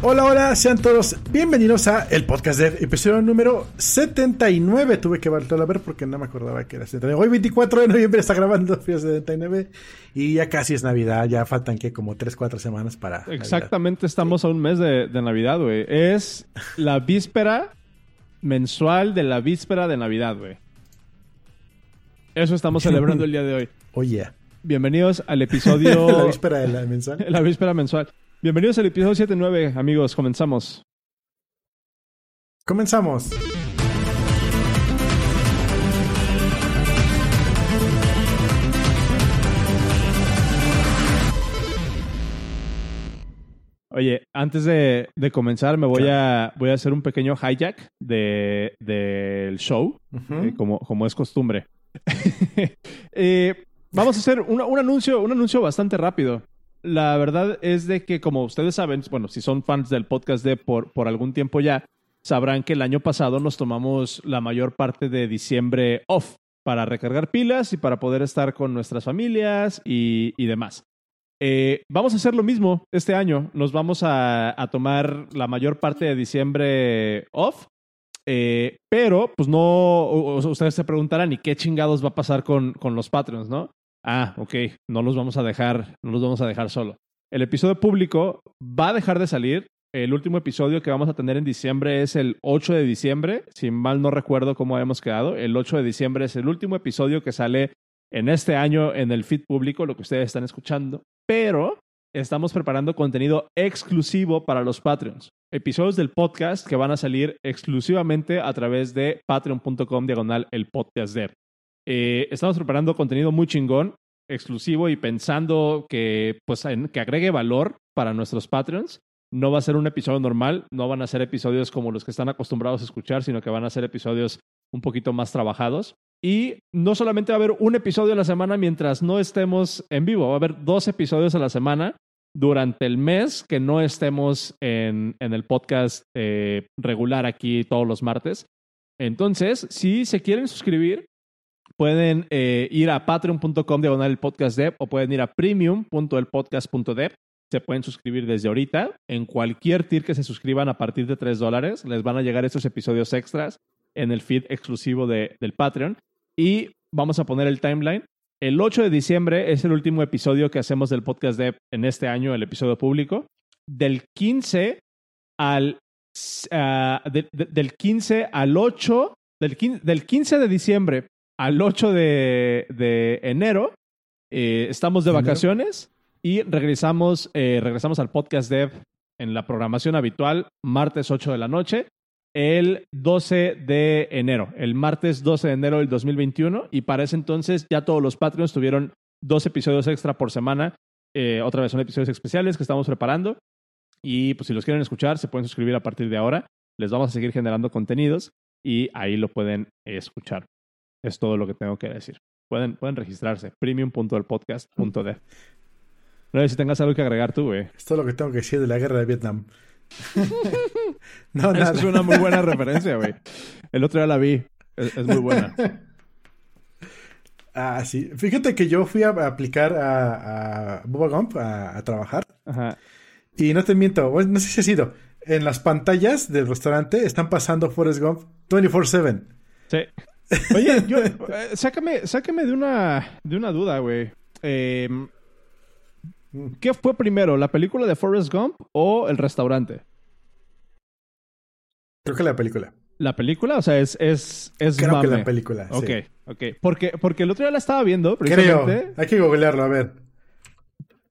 Hola, hola, sean todos bienvenidos a el podcast de episodio número 79. Tuve que volver a ver porque no me acordaba que era 79. Hoy 24 de noviembre está grabando 79 y ya casi es Navidad, ya faltan que como 3, 4 semanas para... Exactamente, estamos a un mes de, de Navidad, güey. Es la víspera mensual de la víspera de Navidad, güey. Eso estamos celebrando el día de hoy. Oye. Bienvenidos al episodio... la víspera de la mensual. La víspera mensual. Bienvenidos al episodio 79, amigos. Comenzamos. Comenzamos. Oye, antes de, comenzar, me voy a, voy a hacer un pequeño hijack del de, show, eh, como, como es costumbre. Eh, vamos a hacer un, anuncio, un anuncio bastante rápido. La verdad es de que, como ustedes saben, bueno, si son fans del podcast de por, por algún tiempo ya, sabrán que el año pasado nos tomamos la mayor parte de diciembre off para recargar pilas y para poder estar con nuestras familias y, demás. Eh, vamos a hacer lo mismo este año. Nos vamos a, tomar la mayor parte de diciembre off. Eh, pero, pues no, ustedes se preguntarán, ¿y qué chingados va a pasar con, con los Patreons, no? Ah, ok, no los vamos a dejar, no los vamos a dejar solo. El episodio público va a dejar de salir. El último episodio que vamos a tener en diciembre es el 8 de diciembre. Si mal no recuerdo cómo habíamos quedado, el 8 de diciembre es el último episodio que sale en este año en el feed público, lo que ustedes están escuchando. Pero estamos preparando contenido exclusivo para los Patreons. Episodios del podcast que van a salir exclusivamente a través de patreon.com diagonal el podcast. Eh, estamos preparando contenido muy chingón, exclusivo y pensando que, pues, que agregue valor para nuestros Patreons. No va a ser un episodio normal, no van a ser episodios como los que están acostumbrados a escuchar, sino que van a ser episodios un poquito más trabajados. Y no solamente va a haber un episodio a la semana mientras no estemos en vivo, va a haber dos episodios a la semana durante el mes que no estemos en, el podcast eh, regular aquí todos los martes. Entonces, si se quieren suscribir, pueden eh, ir a patreon.com diagonal el podcast dev o pueden ir a premium.elpodcast.dev. Se pueden suscribir desde ahorita. En cualquier tier que se suscriban a partir de 3 dólares, les van a llegar estos episodios extras en el feed exclusivo de, del Patreon. Y vamos a poner el timeline. El 8 de diciembre es el último episodio que hacemos del podcast dev en este año, el episodio público. Del 15 al, ah, del 15 al 8, del, del 15 de diciembre al 8 de, enero. Eh, estamos de vacaciones y regresamos, eh, regresamos al podcast dev en la programación habitual, martes 8 de la noche, el 12 de enero, el martes 12 de enero del 2021. Y para ese entonces ya todos los Patreons tuvieron dos episodios extra por semana. Eh, otra vez son episodios especiales que estamos preparando. Y pues si los quieren escuchar, se pueden suscribir a partir de ahora. Les vamos a seguir generando contenidos y ahí lo pueden escuchar. Es todo lo que tengo que decir. Pueden, pueden registrarse. Premium.elpodcast.de. No sé si tengas algo que agregar tú, güey. Es todo lo que tengo que decir de la guerra de Vietnam. no, nada. Es una muy buena referencia, güey. El otro día la vi. Es, muy buena. Ah, sí. Fíjate que yo fui a aplicar a, a Bubba Gump a, trabajar. Ajá. Y no te miento, no sé si ha sido. En las pantallas del restaurante están pasando Forrest Gump 24-7. Sí. Oye, yo, eh, sácame, sácame de una, de una duda, güey. Em, ¿Qué fue primero, la película de Forrest Gump o el restaurante? Creo que la película. ¿La película? O sea, es, es, es Creo que la película, Ok, ok. Porque, porque el otro día la estaba viendo, Creo. Hay que googlearlo, a ver.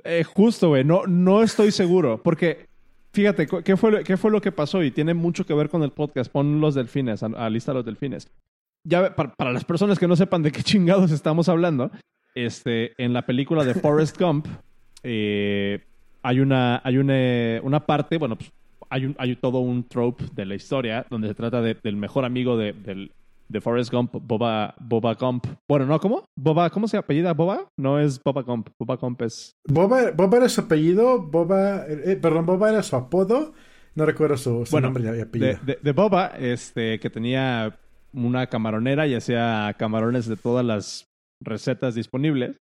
Eh, justo, güey. No, no estoy seguro. Porque, fíjate, ¿qué fue, ¿qué fue lo que pasó? Y tiene mucho que ver con el podcast. Pon los delfines, a, a lista los delfines ya para, las personas que no sepan de qué chingados estamos hablando, este, en la película de Forrest Gump eh, hay una, hay una, una parte, bueno, pues, hay, un, hay todo un trope de la historia donde se trata del mejor amigo de, del, de Forrest Gump, Boba, Boba Gump. Bueno, ¿no? ¿Cómo? Boba, ¿cómo se apellida Boba? No es Boba Gump. Boba Gump es... Boba, Boba era su apellido, Boba... Eh, perdón, Boba era su apodo. No recuerdo su, nombre y apellido. De, de, Boba, este, que tenía una camaronera y hacía camarones de todas las recetas disponibles.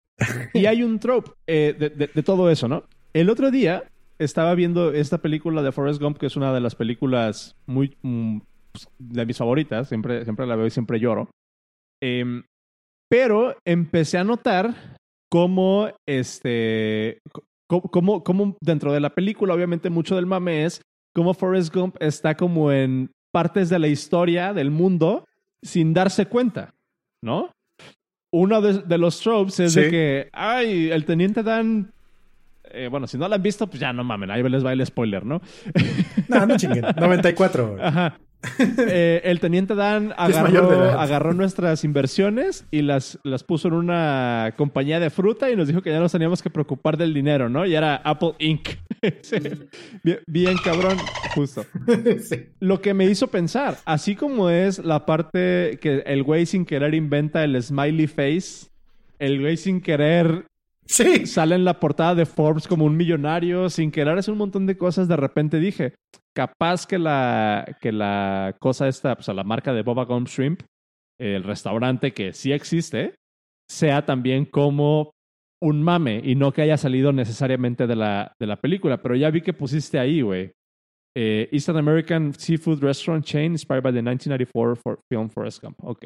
y hay un trope eh, de, todo eso, ¿no? El otro día estaba viendo esta película de Forrest Gump, que es una de las películas muy mm, pues, de mis favoritas. Siempre, siempre la veo y siempre lloro. Em, pero empecé a notar cómo este. Cómo, cómo dentro de la película, obviamente, mucho del mame es cómo Forrest Gump está como en partes de la historia del mundo sin darse cuenta, ¿no? Uno de, los tropes es de que, ay, el teniente Dan eh, bueno, si no la han visto, pues ya no mamen, ahí les va el spoiler, ¿no? no, no chinguen. 94. Ajá. Eh, el teniente Dan agarró, nuestras inversiones y las, las puso en una compañía de fruta y nos dijo que ya nos teníamos que preocupar del dinero, ¿no? Y era Apple Inc. bien, cabrón, justo. Lo que me hizo pensar, así como es la parte que el güey sin querer inventa el smiley face, el güey sin querer Sí. Sale en la portada de Forbes como un millonario, sin querer hacer un montón de cosas. De repente dije, capaz que la, que la cosa esta, o sea, la marca de Boba Gum Shrimp, el restaurante que sí existe, sea también como un mame y no que haya salido necesariamente de la, de la película. Pero ya vi que pusiste ahí, güey. Eh, Eastern American Seafood Restaurant Chain inspired by the 1994 film Forrest Gump. Ok.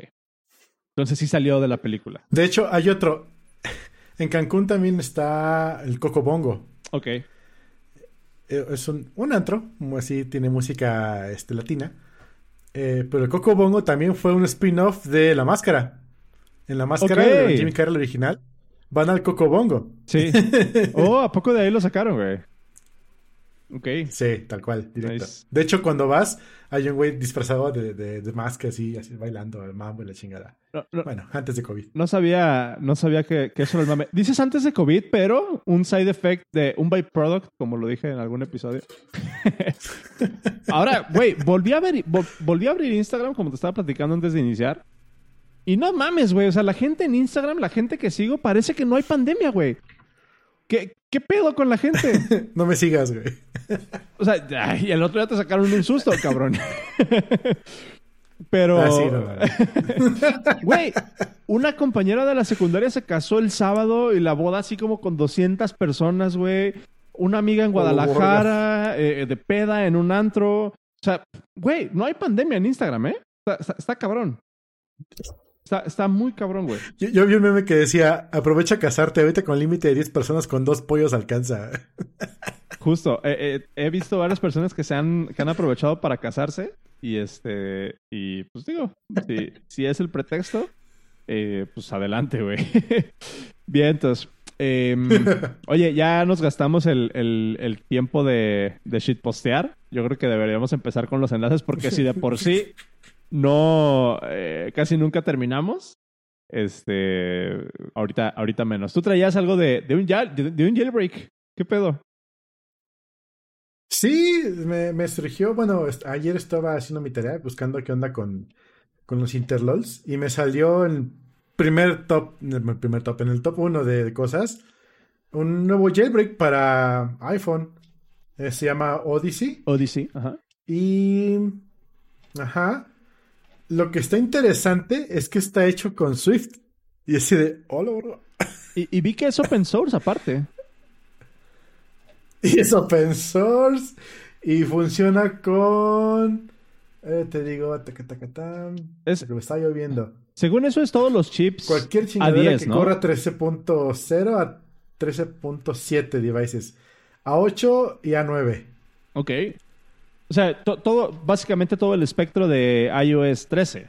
Entonces sí salió de la película. De hecho, hay otro. En Cancún también está el Coco Bongo. Ok. Eh, es un, un antro, así tiene música este, latina. Eh, pero el Coco Bongo también fue un spin-off de La Máscara. En La Máscara de Jimmy Carroll original van al Coco Bongo. Sí. oh, ¿a poco de ahí lo sacaron, güey? Ok. Sí, tal cual, directo. De hecho, cuando vas, hay un güey disfrazado de, de, de máscara así, así, bailando el mambo y la chingada. bueno, antes de COVID. No sabía, no sabía que, que, eso era el mame. Dices antes de COVID, pero un side effect de un byproduct, como lo dije en algún episodio. Ahora, güey, volví a ver, volví a abrir Instagram como te estaba platicando antes de iniciar. Y no mames, güey. O sea, la gente en Instagram, la gente que sigo, parece que no hay pandemia, güey. ¿Qué, ¿Qué pedo con la gente? no me sigas, güey. o sea, y el otro día te sacaron un susto, cabrón. Pero. Ah, güey, una compañera de la secundaria se casó el sábado y la boda así como con 200 personas, güey. Una amiga en Guadalajara, eh, de peda en un antro. O sea, güey, no hay pandemia en Instagram, ¿eh? está cabrón. Está, muy cabrón, güey. Yo, vi un meme que decía, aprovecha casarte, ahorita con límite de 10 personas con dos pollos alcanza. Justo, eh, eh, he visto varias personas que se han, que han aprovechado para casarse y este, y pues digo, si, si es el pretexto, eh, pues adelante, güey. Bien, entonces, em, oye, ya nos gastamos el, el, tiempo de, de shitpostear. Yo creo que deberíamos empezar con los enlaces porque si de por sí no, eh, casi nunca terminamos. Este, ahorita, ahorita menos. Tú traías algo de, de, un, de, un jailbreak. ¿Qué pedo? Sí, me, me, surgió, bueno, ayer estaba haciendo mi tarea buscando qué onda con, con los interlols y me salió en primer top, el primer top, en el top 1 de, cosas, un nuevo jailbreak para iPhone. Eh, se llama Odyssey. Odyssey, ajá. Y... Ajá. Lo que está interesante es que está hecho con Swift. Y así de, hola, bro. Y, vi que es open source aparte. Y es open source. Y funciona con. Eh, te digo, es, que me está lloviendo. Según eso es todos los chips. Cualquier chingadera que corra 13.0 a 13.7 devices. A 8 y a 9. Ok. O sea, todo, básicamente todo el espectro de iOS 13.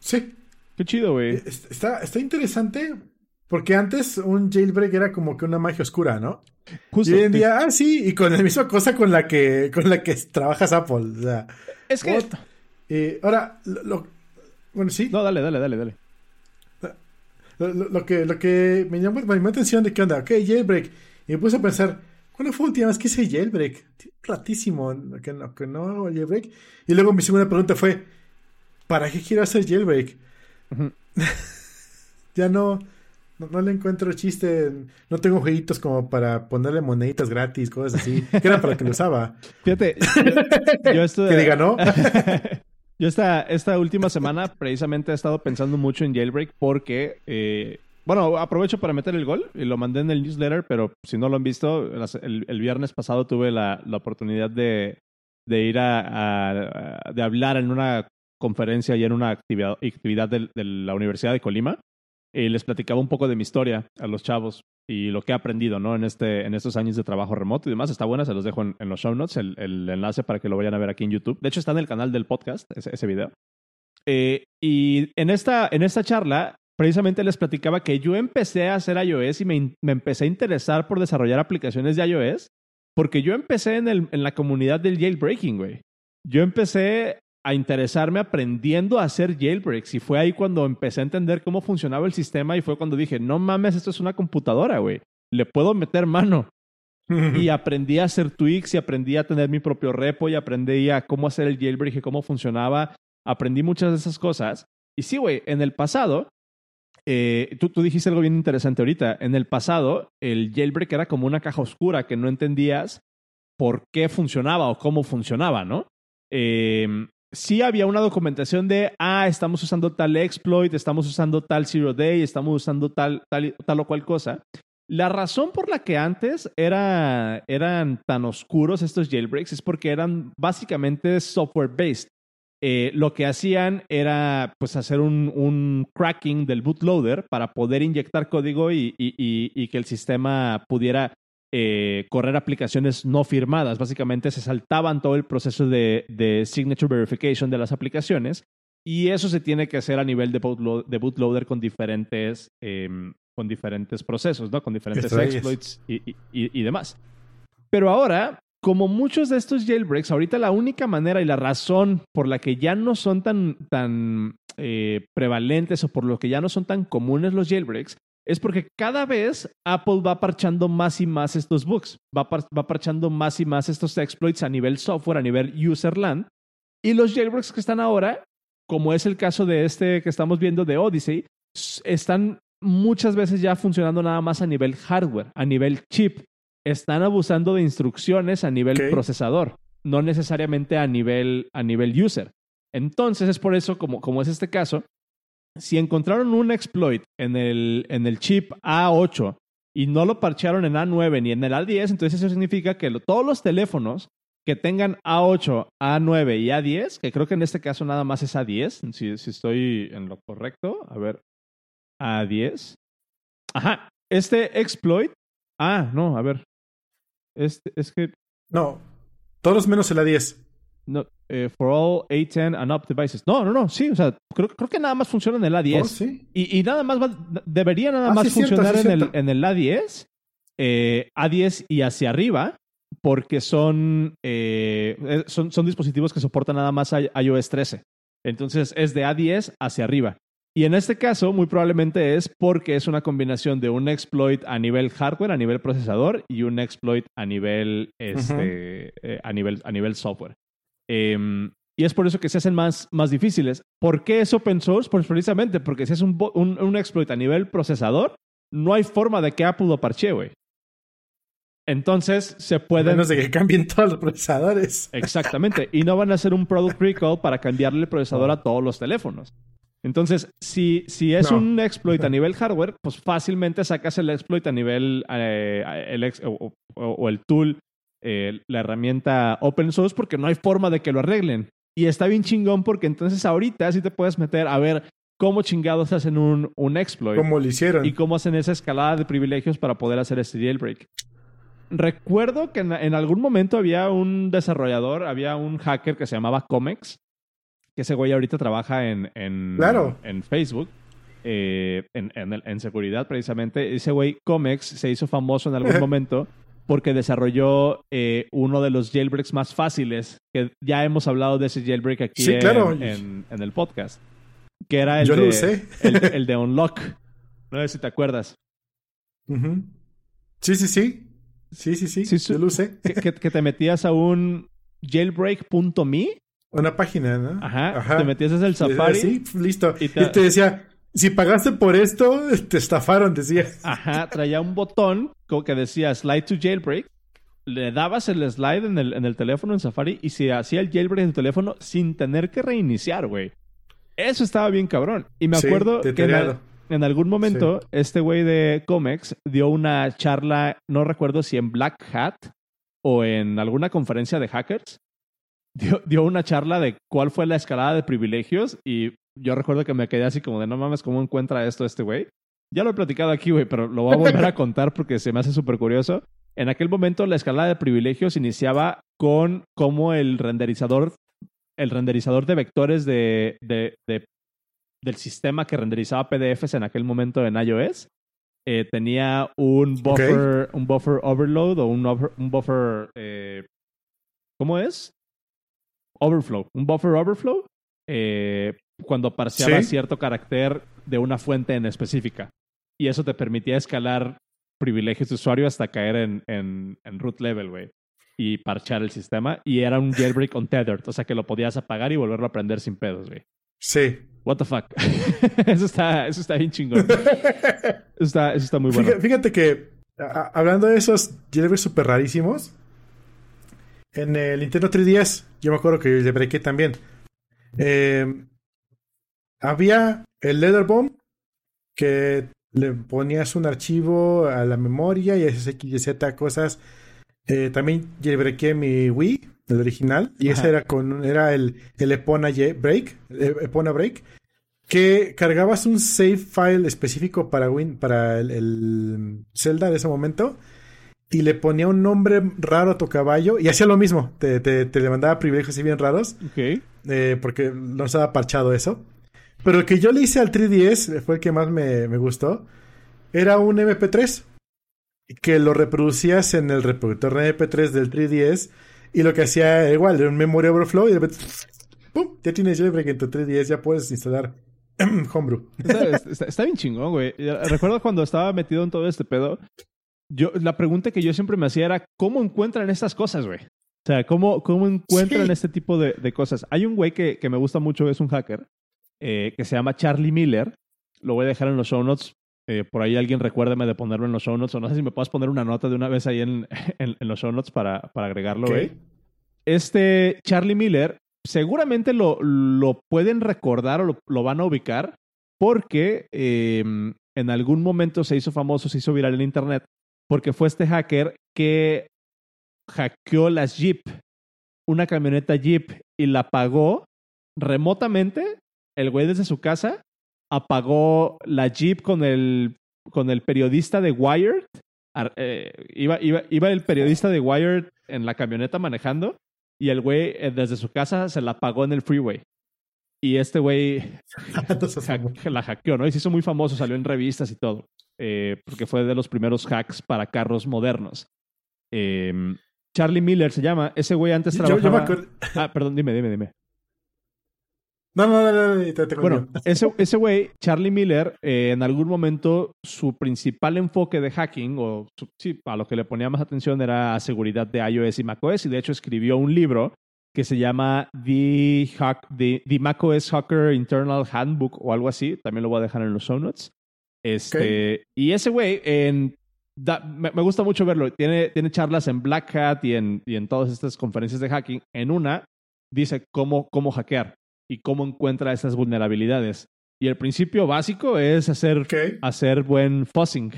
Sí. Qué chido, güey. Eh, está, está interesante porque antes un jailbreak era como que una magia oscura, ¿no? Justo. Y hoy en día, ah, sí, y con la misma cosa con la que, con la que trabajas Apple. O sea, es que. Eh, ahora, lo, bueno, sí. No, dale, dale, dale, dale. Lo, que, lo que me llamó, llamó atención de qué onda, ok, jailbreak. Y me puse a pensar, ¿Cuándo fue la última vez que hice jailbreak? Ratísimo que no, que no hago jailbreak. Y luego mi segunda pregunta fue, ¿para qué quiero hacer jailbreak? ya no, no, le encuentro chiste. No tengo jueguitos como para ponerle moneditas gratis, cosas así. Que era para que lo usaba. Fíjate, yo, estoy... que diga no. yo esta, esta última semana precisamente he estado pensando mucho en jailbreak porque... Eh, bueno, aprovecho para meter el gol y lo mandé en el newsletter, pero si no lo han visto, el, viernes pasado tuve la, oportunidad de, ir a, de hablar en una conferencia y en una actividad, actividad de, la Universidad de Colima. Y les platicaba un poco de mi historia a los chavos y lo que he aprendido, ¿no? En, este, en estos años de trabajo remoto y demás. Está buena, se los dejo en, los show notes, el, enlace para que lo vayan a ver aquí en YouTube. De hecho, está en el canal del podcast, ese, ese video. Eh, y en esta, en esta charla, precisamente les platicaba que yo empecé a hacer iOS y me, empecé a interesar por desarrollar aplicaciones de iOS porque yo empecé en, el, en la comunidad del jailbreaking, güey. Yo empecé a interesarme aprendiendo a hacer jailbreaks y fue ahí cuando empecé a entender cómo funcionaba el sistema y fue cuando dije, no mames, esto es una computadora, güey. Le puedo meter mano. y aprendí a hacer tweaks y aprendí a tener mi propio repo y aprendí a cómo hacer el jailbreak y cómo funcionaba aprendí muchas de esas cosas. Y sí, güey, en el pasado, eh, tú, tú dijiste algo bien interesante ahorita. En el pasado, el jailbreak era como una caja oscura que no entendías por qué funcionaba o cómo funcionaba, ¿no? Eh, sí había una documentación de, ah, estamos usando tal exploit, estamos usando tal zero day, estamos usando tal, tal, tal o cual cosa. La razón por la que antes era, eran tan oscuros estos jailbreaks es porque eran básicamente software based. Eh, lo que hacían era pues hacer un, cracking del bootloader para poder inyectar código y, que el sistema pudiera eh, correr aplicaciones no firmadas. Básicamente se saltaban todo el proceso de, signature verification de las aplicaciones y eso se tiene que hacer a nivel de, bootloader con diferentes, em, con diferentes procesos, ¿no? con diferentes exploits y demás. Pero ahora como muchos de estos jailbreaks, ahorita la única manera y la razón por la que ya no son tan, tan eh, prevalentes o por lo que ya no son tan comunes los jailbreaks es porque cada vez Apple va parchando más y más estos bugs, va, va parchando más y más estos exploits a nivel software, a nivel userland. Y los jailbreaks que están ahora, como es el caso de este que estamos viendo de Odyssey, están muchas veces ya funcionando nada más a nivel hardware, a nivel chip están abusando de instrucciones a nivel procesador, no necesariamente a nivel, a nivel user. Entonces es por eso, como, como es este caso, si encontraron un exploit en el, en el chip A8 y no lo parchearon en A9 ni en el A10, entonces eso significa que todos los teléfonos que tengan A8, A9 y A10, que creo que en este caso nada más es A10, si, si estoy en lo correcto, a ver, A10. Ajá, este exploit, ah, no, a ver, este, es que. No. Todos menos el A10. No, eh, for all A10 and up devices. No, no, no, sí, o sea, creo, creo que nada más funciona en el A10. ¿sí? y, y, nada más va, debería nada ah, más funcionar en, el, en el A10, eh, A10 y hacia arriba, porque son, eh, son, son dispositivos que soportan nada más iOS 13. Entonces es de A10 hacia arriba. Y en este caso, muy probablemente es porque es una combinación de un exploit a nivel hardware, a nivel procesador, y un exploit a nivel, este, eh, a nivel, a nivel software. Em, y es por eso que se hacen más, más difíciles. ¿Por qué es open source? Pues precisamente porque si es un, un, exploit a nivel procesador, no hay forma de que Apple lo parche, güey. Entonces se pueden. menos de que cambien todos los procesadores. Exactamente. Y no van a hacer un product recall para cambiarle el procesador a todos los teléfonos. Entonces, si, si es un exploit a nivel hardware, pues fácilmente sacas el exploit a nivel eh, el o, el tool, eh, la herramienta open source, porque no hay forma de que lo arreglen. Y está bien chingón porque entonces ahorita sí te puedes meter a ver cómo chingados hacen un, un exploit. Cómo lo hicieron. Y cómo hacen esa escalada de privilegios para poder hacer este jailbreak. Recuerdo que en, en algún momento había un desarrollador, había un hacker que se llamaba Comex, que ese güey ahorita trabaja en, en, en Facebook, eh, en, en, seguridad precisamente. Ese güey, Comex, se hizo famoso en algún momento porque desarrolló eh, uno de los jailbreaks más fáciles, que ya hemos hablado de ese jailbreak aquí en, el podcast, que era el, de, El, de Unlock. No sé si te acuerdas. Sí, sí, sí. Sí, sí, sí. yo lo usé. que, que te metías a un jailbreak.me una página, ¿no? Ajá. Te metías en el Safari. Sí, listo. Y te... decía, si pagaste por esto, te estafaron, decía. Ajá, traía un botón que decía slide to jailbreak. Le dabas el slide en el, en el teléfono en Safari y se hacía el jailbreak en tu teléfono sin tener que reiniciar, güey. Eso estaba bien cabrón. Y me acuerdo que en algún momento este güey de Comex dio una charla, no recuerdo si en Black Hat o en alguna conferencia de hackers, dio, dio una charla de cuál fue la escalada de privilegios y yo recuerdo que me quedé así como de no mames, ¿cómo encuentra esto este güey? Ya lo he platicado aquí, güey, pero lo voy a volver a contar porque se me hace súper curioso. En aquel momento la escalada de privilegios iniciaba con cómo el renderizador, el renderizador de vectores de, de, del sistema que renderizaba PDFs en aquel momento en iOS eh, tenía un buffer, un buffer overload o un, un buffer, eh, ¿cómo es? Overflow, un buffer overflow eh, cuando parseaba cierto carácter de una fuente en específica. Y eso te permitía escalar privilegios de usuario hasta caer en, en, en root level, güey. Y parchar el sistema. Y era un jailbreak untethered. O sea que lo podías apagar y volverlo a prender sin pedos, güey. Sí. What the fuck. eso, está, eso está bien chingón. eso, está, eso está muy bueno. Fíjate, que, hablando de esos jailbreaks súper rarísimos, en el Nintendo 3DS, yo me acuerdo que le breaké también. Eh, había el Leather Bomb que le ponías un archivo a la memoria y y Z cosas. Eh, también jailbreaké mi Wii, el original, y ese era con era el, el Epona Break, Epona Break, que cargabas un save file específico para Win, para el, Zelda de ese momento y le ponía un nombre raro a tu caballo y hacía lo mismo, te, te, te le mandaba privilegios así bien raros, eh, porque no estaba parchado eso. Pero el que yo le hice al 3DS, fue el que más me, gustó, era un MP3 que lo reproducías en el reproductor de MP3 del 3DS y lo que hacía igual, era un memory overflow y de repente, ¡pum! Ya tienes jailbreak en tu 3DS, ya puedes instalar Homebrew. Está, bien chingón, güey. Recuerdo cuando estaba metido en todo este pedo, yo, la pregunta que yo siempre me hacía era, ¿cómo encuentran estas cosas, güey? O sea, ¿cómo, cómo encuentran este tipo de, de, cosas? Hay un güey que, que me gusta mucho, es un hacker, eh, que se llama Charlie Miller. Lo voy a dejar en los show notes. Eh, por ahí alguien recuérdeme de ponerlo en los show notes. O no sé si me puedes poner una nota de una vez ahí en, en, los show notes para, para agregarlo. Este Charlie Miller, seguramente lo, lo pueden recordar o lo, van a ubicar porque em, en algún momento se hizo famoso, se hizo viral en internet, porque fue este hacker que hackeó las Jeep, una camioneta Jeep, y la pagó remotamente el güey desde su casa apagó la Jeep con el, con el periodista de Wired. Eh, iba, iba, iba, el periodista de Wired en la camioneta manejando y el güey eh, desde su casa se la apagó en el freeway. Y este güey la hackeó, ¿no? Y se hizo muy famoso, salió en revistas y todo. Eh, porque fue de los primeros hacks para carros modernos. Em, Charlie Miller se llama. Ese güey antes trabajaba... ah, perdón, dime, dime, dime. No, no, no, no, te, Bueno, ese, ese güey, Charlie Miller, eh, en algún momento su principal enfoque de hacking, o sí, a lo que le ponía más atención era seguridad de iOS y macOS, y de hecho escribió un libro que se llama The, Hack, The, macOS Hacker Internal Handbook o algo así. También lo voy a dejar en los show notes. Este, Y ese güey, en, me, gusta mucho verlo. Tiene, tiene charlas en Black Hat y en, y en todas estas conferencias de hacking. En una dice cómo, cómo hackear y cómo encuentra esas vulnerabilidades. Y el principio básico es hacer, hacer buen fuzzing.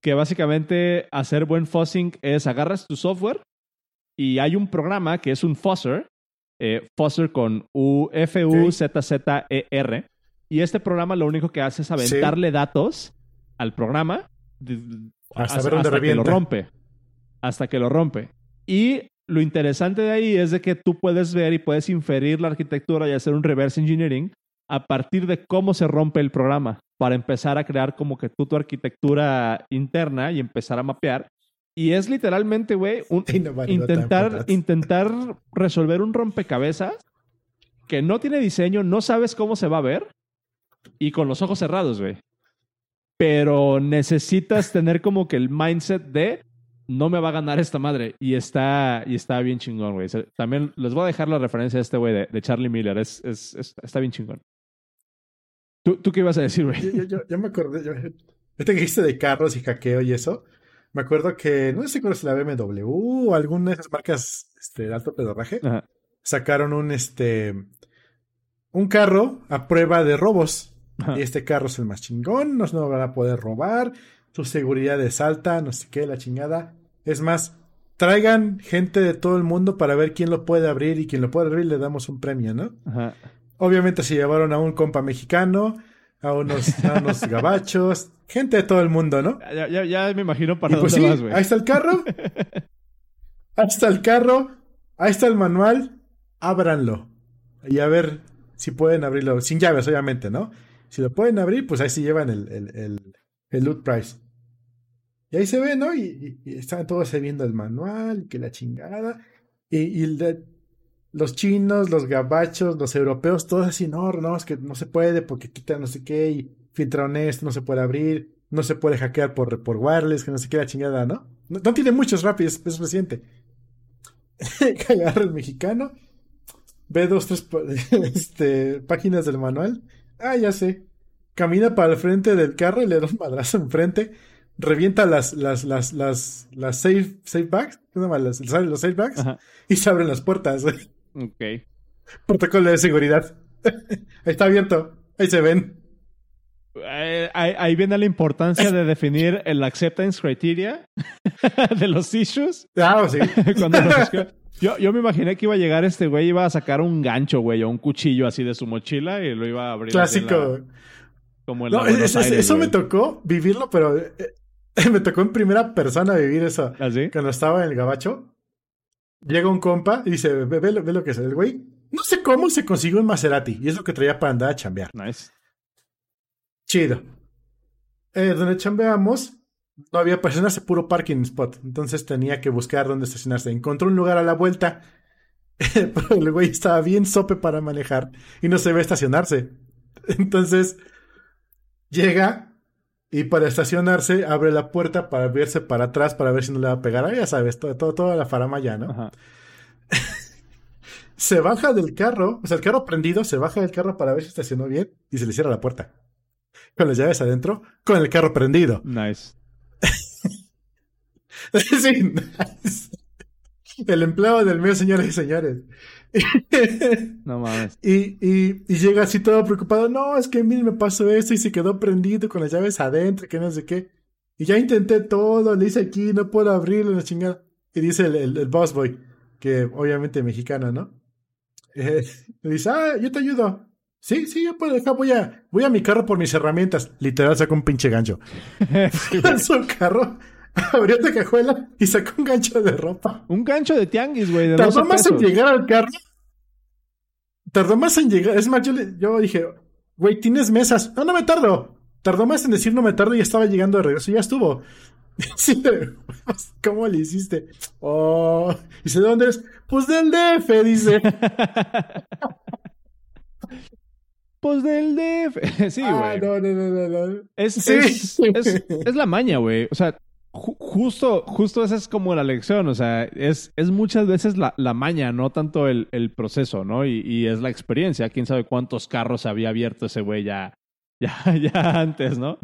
Que básicamente hacer buen fuzzing es agarras tu software y hay un programa que es un fuzzer, eh, fuzzer con U F U Z Z E R y este programa lo único que hace es aventarle datos al programa hasta, hasta que lo rompe. Hasta que lo rompe. Y lo interesante de ahí es de que tú puedes ver y puedes inferir la arquitectura y hacer un reverse engineering a partir de cómo se rompe el programa para empezar a crear como que tú tu arquitectura interna y empezar a mapear. Y es literalmente, güey, intentar, intentar resolver un rompecabezas que no tiene diseño, no sabes cómo se va a ver y con los ojos cerrados, güey. Pero necesitas tener como que el mindset de no me va a ganar esta madre. Y está, y está bien chingón, güey. También les voy a dejar la referencia a este güey de, Charlie Miller. Es, es, está bien chingón. ¿Tú, ¿Tú, qué ibas a decir, güey? Yo, yo, me acordé. Yo, este que dijiste de carros y hackeo y eso. Me acuerdo que, no sé si la BMW o alguna de esas marcas este, de alto pedorraje. Sacaron un, este, un carro a prueba de robos. Y este carro es el más chingón, no se lo van a poder robar, su seguridad es alta, no sé qué, la chingada. Es más, traigan gente de todo el mundo para ver quién lo puede abrir y quien lo puede abrir le damos un premio, ¿no? Ajá. Obviamente se llevaron a un compa mexicano, a unos, a unos gabachos, gente de todo el mundo, ¿no? Ya, ya, ya me imagino para Y pues dónde sí, vas, güey. ahí está el carro. ahí está el carro. Ahí está el manual. Ábranlo. Y a ver si pueden abrirlo. Sin llaves, obviamente, ¿no? Si lo pueden abrir, pues ahí sí llevan el, el, el, el loot price. Y ahí se ve, ¿no? Y, y- y están todos ahí viendo el manual, que la chingada. Y, y el de- los chinos, los gabachos, los europeos, todos así, no, no, es que no se puede porque quita no sé qué y filtraron esto, no se puede abrir, no se puede hackear por, por wireless, que no sé qué la chingada, ¿no? No, no tiene muchos rápidos, es, es reciente. Agarra el mexicano, ve dos, tres este, páginas del manual. Ah, ya sé. Camina para el frente del carro y le da un madrazo enfrente. Revienta las, las, las, las, las safe, safe bags. ¿Qué se llama? Las- los safe bags. Ajá. Y se abren las puertas. Ok. Protocolo de seguridad. Ahí está abierto. Ahí se ven. Eh, ahí, ahí viene la importancia de definir el acceptance criteria de los issues. Ah, sí. Cuando los yo, yo me imaginé que iba a llegar este güey, iba a sacar un gancho, güey, o un cuchillo así de su mochila y lo iba a abrir. en la- Clásico. como en No, la Buenos es- es- Aires, eso me tocó vivirlo, pero eh, me tocó en primera persona vivir eso. ¿Así? Cuando estaba en el gabacho, llega un compa y dice, ve, ve lo- ve lo que es el güey. No sé cómo se consiguió un Maserati. Y es lo que traía para andar a chambear. Nice. Chido. Eh, donde chambeamos, no había personas, puro parking spot. Entonces tenía que buscar dónde estacionarse. Encontró un lugar a la vuelta. Pero el güey estaba bien sope para manejar y no se ve estacionarse. Entonces llega y para estacionarse abre la puerta para verse para atrás para ver si no le va a pegar. Ah, ya sabes, todo, todo- toda la faramaya, ¿no? Ajá. Se baja del carro, o sea, el carro prendido, se baja del carro para ver si estacionó bien y se le cierra la puerta. Con las llaves adentro, con el carro prendido. Nice. sí, el empleado del mes, señores y señores. No mames. Y, y, y llega así todo preocupado. No, es que a mí me pasó esto y se quedó prendido con las llaves adentro, que no sé qué. Y ya intenté todo, le hice aquí, no puedo abrirlo, la chingada. Y dice el, el, el boss boy, que obviamente mexicano, ¿no? Eh, le dice, ah, yo te ayudo. Sí, sí, yo puedo dejar, voy a, voy a mi carro por mis herramientas. Literal sacó un pinche gancho. Su carro, abrió la cajuela y sacó un gancho de ropa. Un gancho de tianguis, güey, Tardó 12 más en llegar al carro. Tardó más en llegar. Es más, yo, le- yo dije, güey, tienes mesas. No, no me tardo. Tardó más en decir no me tardo y estaba llegando de regreso. Ya estuvo. Sí, pero, ¿Cómo le hiciste? Oh, dice, ¿de dónde eres? Pues del DF, dice. Pues del DF. sí, güey. ah, no, no, no, no, no. Es, Sí. es, es- es la maña, güey. O sea, ju- justo, justo esa es como la lección. O sea, es, es muchas veces la, la maña, no tanto el, el proceso, ¿no? Y, y es la experiencia. Quién sabe cuántos carros había abierto ese güey ya, ya, ya antes, ¿no?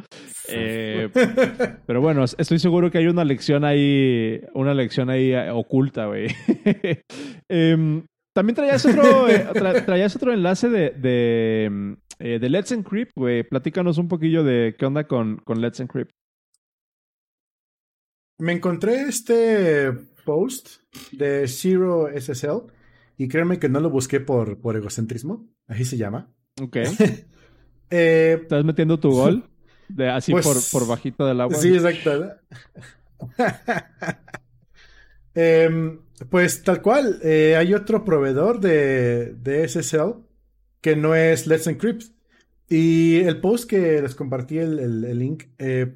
Eh, pero bueno, estoy seguro que hay una lección ahí, una lección ahí eh, oculta, güey. Em, también traías otro, eh, tra- traías otro enlace de, de, eh, de Let's Encrypt, güey. Platícanos un poquillo de qué onda con, con Let's Encrypt. Me encontré este post de Zero SSL y créanme que no lo busqué por, por egocentrismo. Así se llama. Ok. Eh, ¿Estás metiendo tu gol? De, así Pues, por, por bajito del agua. Sí, exacto. Em, pues tal cual, eh, hay otro proveedor de, de SSL que no es Let's Encrypt. Y el post que les compartí, el, el- el link, eh,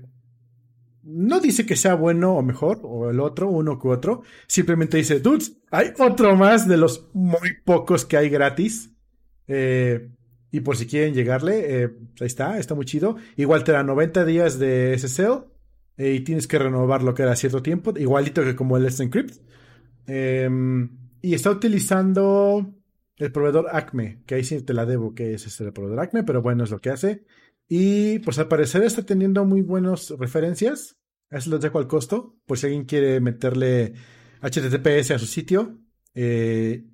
no dice que sea bueno o mejor, o el otro, uno que otro. Simplemente dice, dudes, hay otro más de los muy pocos que hay gratis. Eh, y por si quieren llegarle, eh, ahí está, está muy chido. Igual te da 90 días de SSL eh, y tienes que renovarlo cada cierto tiempo, igualito que como el Let's Encrypt. Em, y está utilizando el proveedor Acme, que ahí sí te la debo, que es este el proveedor Acme, pero bueno, es lo que hace. Y pues al parecer está teniendo muy buenas referencias. Eso los dejo al costo, por si alguien quiere meterle HTTPS a su sitio. Eh,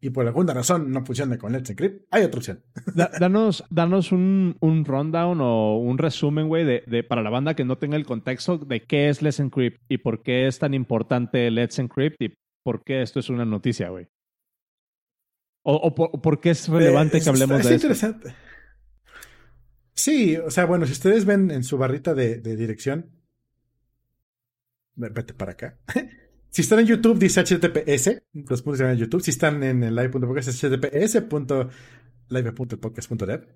y por alguna razón no funciona con Let's Encrypt, hay otra opción. danos danos un, un, rundown o un resumen, güey, de, de, para la banda que no tenga el contexto de qué es Let's Encrypt y por qué es tan importante Let's Encrypt y por qué esto es una noticia, güey. O, por, qué es relevante que hablemos de eso. Es interesante. Sí, o sea, bueno, si ustedes ven en su barrita de, dirección, vete para acá. Si están en YouTube, dice HTTPS, los puntos en YouTube. Si están en el live.podcast, es https.live.podcast.dev.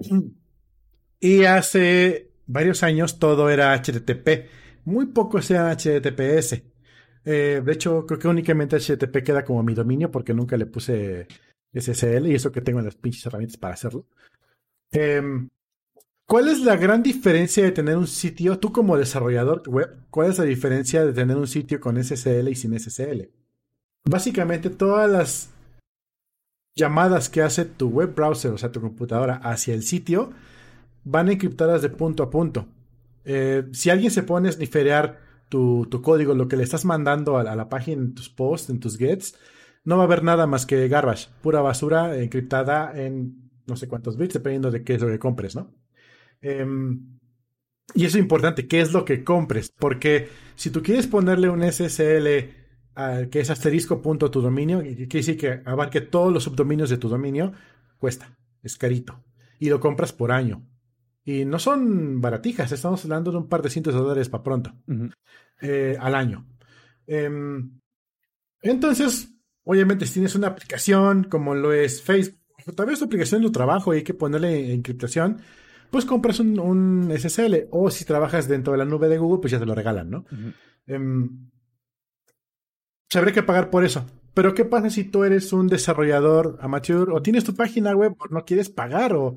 Y hace varios años todo era HTTP. Muy poco sea HTTPS. Eh, de hecho, creo que únicamente HTTP queda como mi dominio porque nunca le puse SSL y eso que tengo en las pinches herramientas para hacerlo. Em, ¿Cuál es la gran diferencia de tener un sitio, tú como desarrollador web, cuál es la diferencia de tener un sitio con SSL y sin SSL? Básicamente todas las llamadas que hace tu web browser, o sea, tu computadora, hacia el sitio, van encriptadas de punto a punto. Eh, si alguien se pone a snifferear tu, código, lo que le estás mandando a, la página en tus posts, en tus gets, no va a haber nada más que garbage, pura basura encriptada en no sé cuántos bits, dependiendo de qué es lo que compres, ¿no? Em, y eso es importante, ¿qué es lo que compres? Porque si tú quieres ponerle un SSL que es asterisco punto a tu dominio, y quiere decir que abarque todos los subdominios de tu dominio, cuesta, es carito. Y lo compras por año. Y no son baratijas, estamos hablando de un par de cientos de dólares para pronto, eh, al año. Em, entonces, obviamente, si tienes una aplicación como lo es Facebook, tal vez tu aplicación de tu trabajo y hay que ponerle encriptación, pues compras un, SSL. O si trabajas dentro de la nube de Google, pues ya te lo regalan, ¿no? Em, se habría que pagar por eso. Pero ¿qué pasa si tú eres un desarrollador amateur o tienes tu página web o no quieres pagar o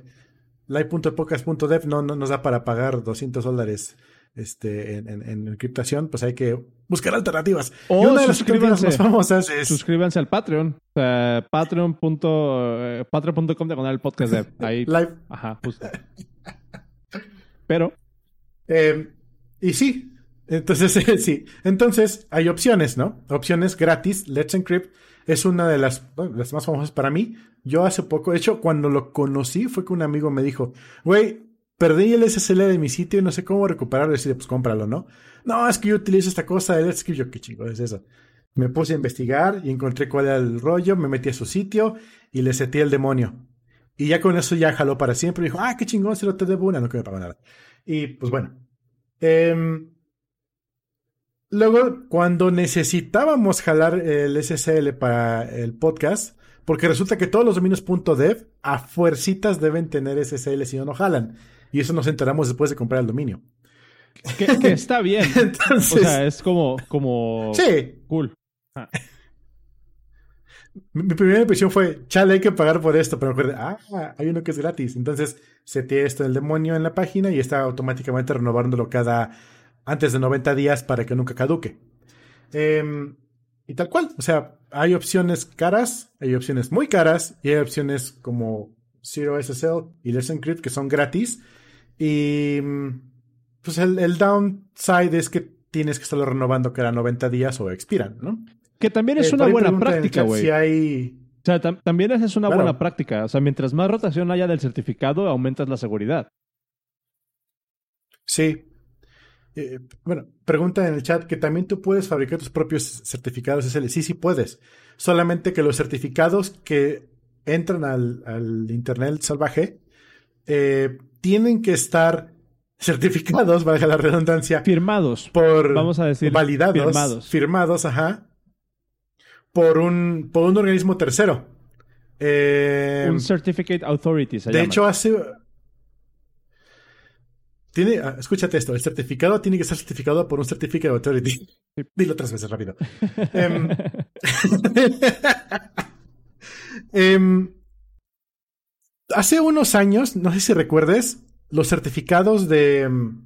live.podcast.dev no, no nos da para pagar 200 dólares este, en, en, encriptación, pues hay que buscar alternativas. O y una de las suscríbanse, más famosas es... Suscríbanse al Patreon. Sea, patreon.com eh, patreon.com de el podcast de ahí. Live. Ajá, justo. Pero. Eh, y sí. Entonces, sí. Entonces, hay opciones, ¿no? Opciones gratis. Let's Encrypt es una de las, las más famosas para mí. Yo hace poco, de hecho, cuando lo conocí, fue que un amigo me dijo, güey, perdí el SSL de mi sitio y no sé cómo recuperarlo. Y decía, pues cómpralo, ¿no? No, es que yo utilizo esta cosa de Let's Encrypt. Yo, qué chingo es eso. Me puse a investigar y encontré cuál era el rollo, me metí a su sitio y le seté el demonio. Y ya con eso ya jaló para siempre. Y dijo, ah, qué chingón, se lo te debo una, no que me pagó nada. Y pues bueno. Em, luego, cuando necesitábamos jalar el SSL para el podcast, porque resulta que todos los dominios .dev a fuercitas deben tener SSL, si no, no jalan. Y eso nos enteramos después de comprar el dominio. Que, está bien. Entonces, o sea, es como, como sí. cool. Ah. Mi, primera impresión fue, chale, hay que pagar por esto, pero me acuerdo, ah, hay uno que es gratis. Entonces, seteé esto del demonio en la página y está automáticamente renovándolo cada, antes de 90 días para que nunca caduque. Em, y tal cual, o sea, hay opciones caras, hay opciones muy caras y hay opciones como Zero SSL y Let's Encrypt que son gratis. Y pues el, el downside es que tienes que estarlo renovando cada 90 días o expiran, ¿no? Que también es eh, una buena práctica, güey. Si hay... O sea, también es una buena práctica. O sea, mientras más rotación haya del certificado, aumentas la seguridad. Sí. Eh, bueno, pregunta en el chat que también tú puedes fabricar tus propios certificados SL. Sí, sí puedes. Solamente que los certificados que entran al, Internet salvaje eh, tienen que estar certificados, valga la redundancia. Firmados. Por, vamos a decir, validados. Firmados. Firmados, ajá por un, por un organismo tercero. Eh, un Certificate Authority. de hecho, hace. Tiene, ah, escúchate esto: el certificado tiene que ser certificado por un Certificate Authority. Dilo tres veces rápido. Em, em, hace unos años, no sé si recuerdes, los certificados de em,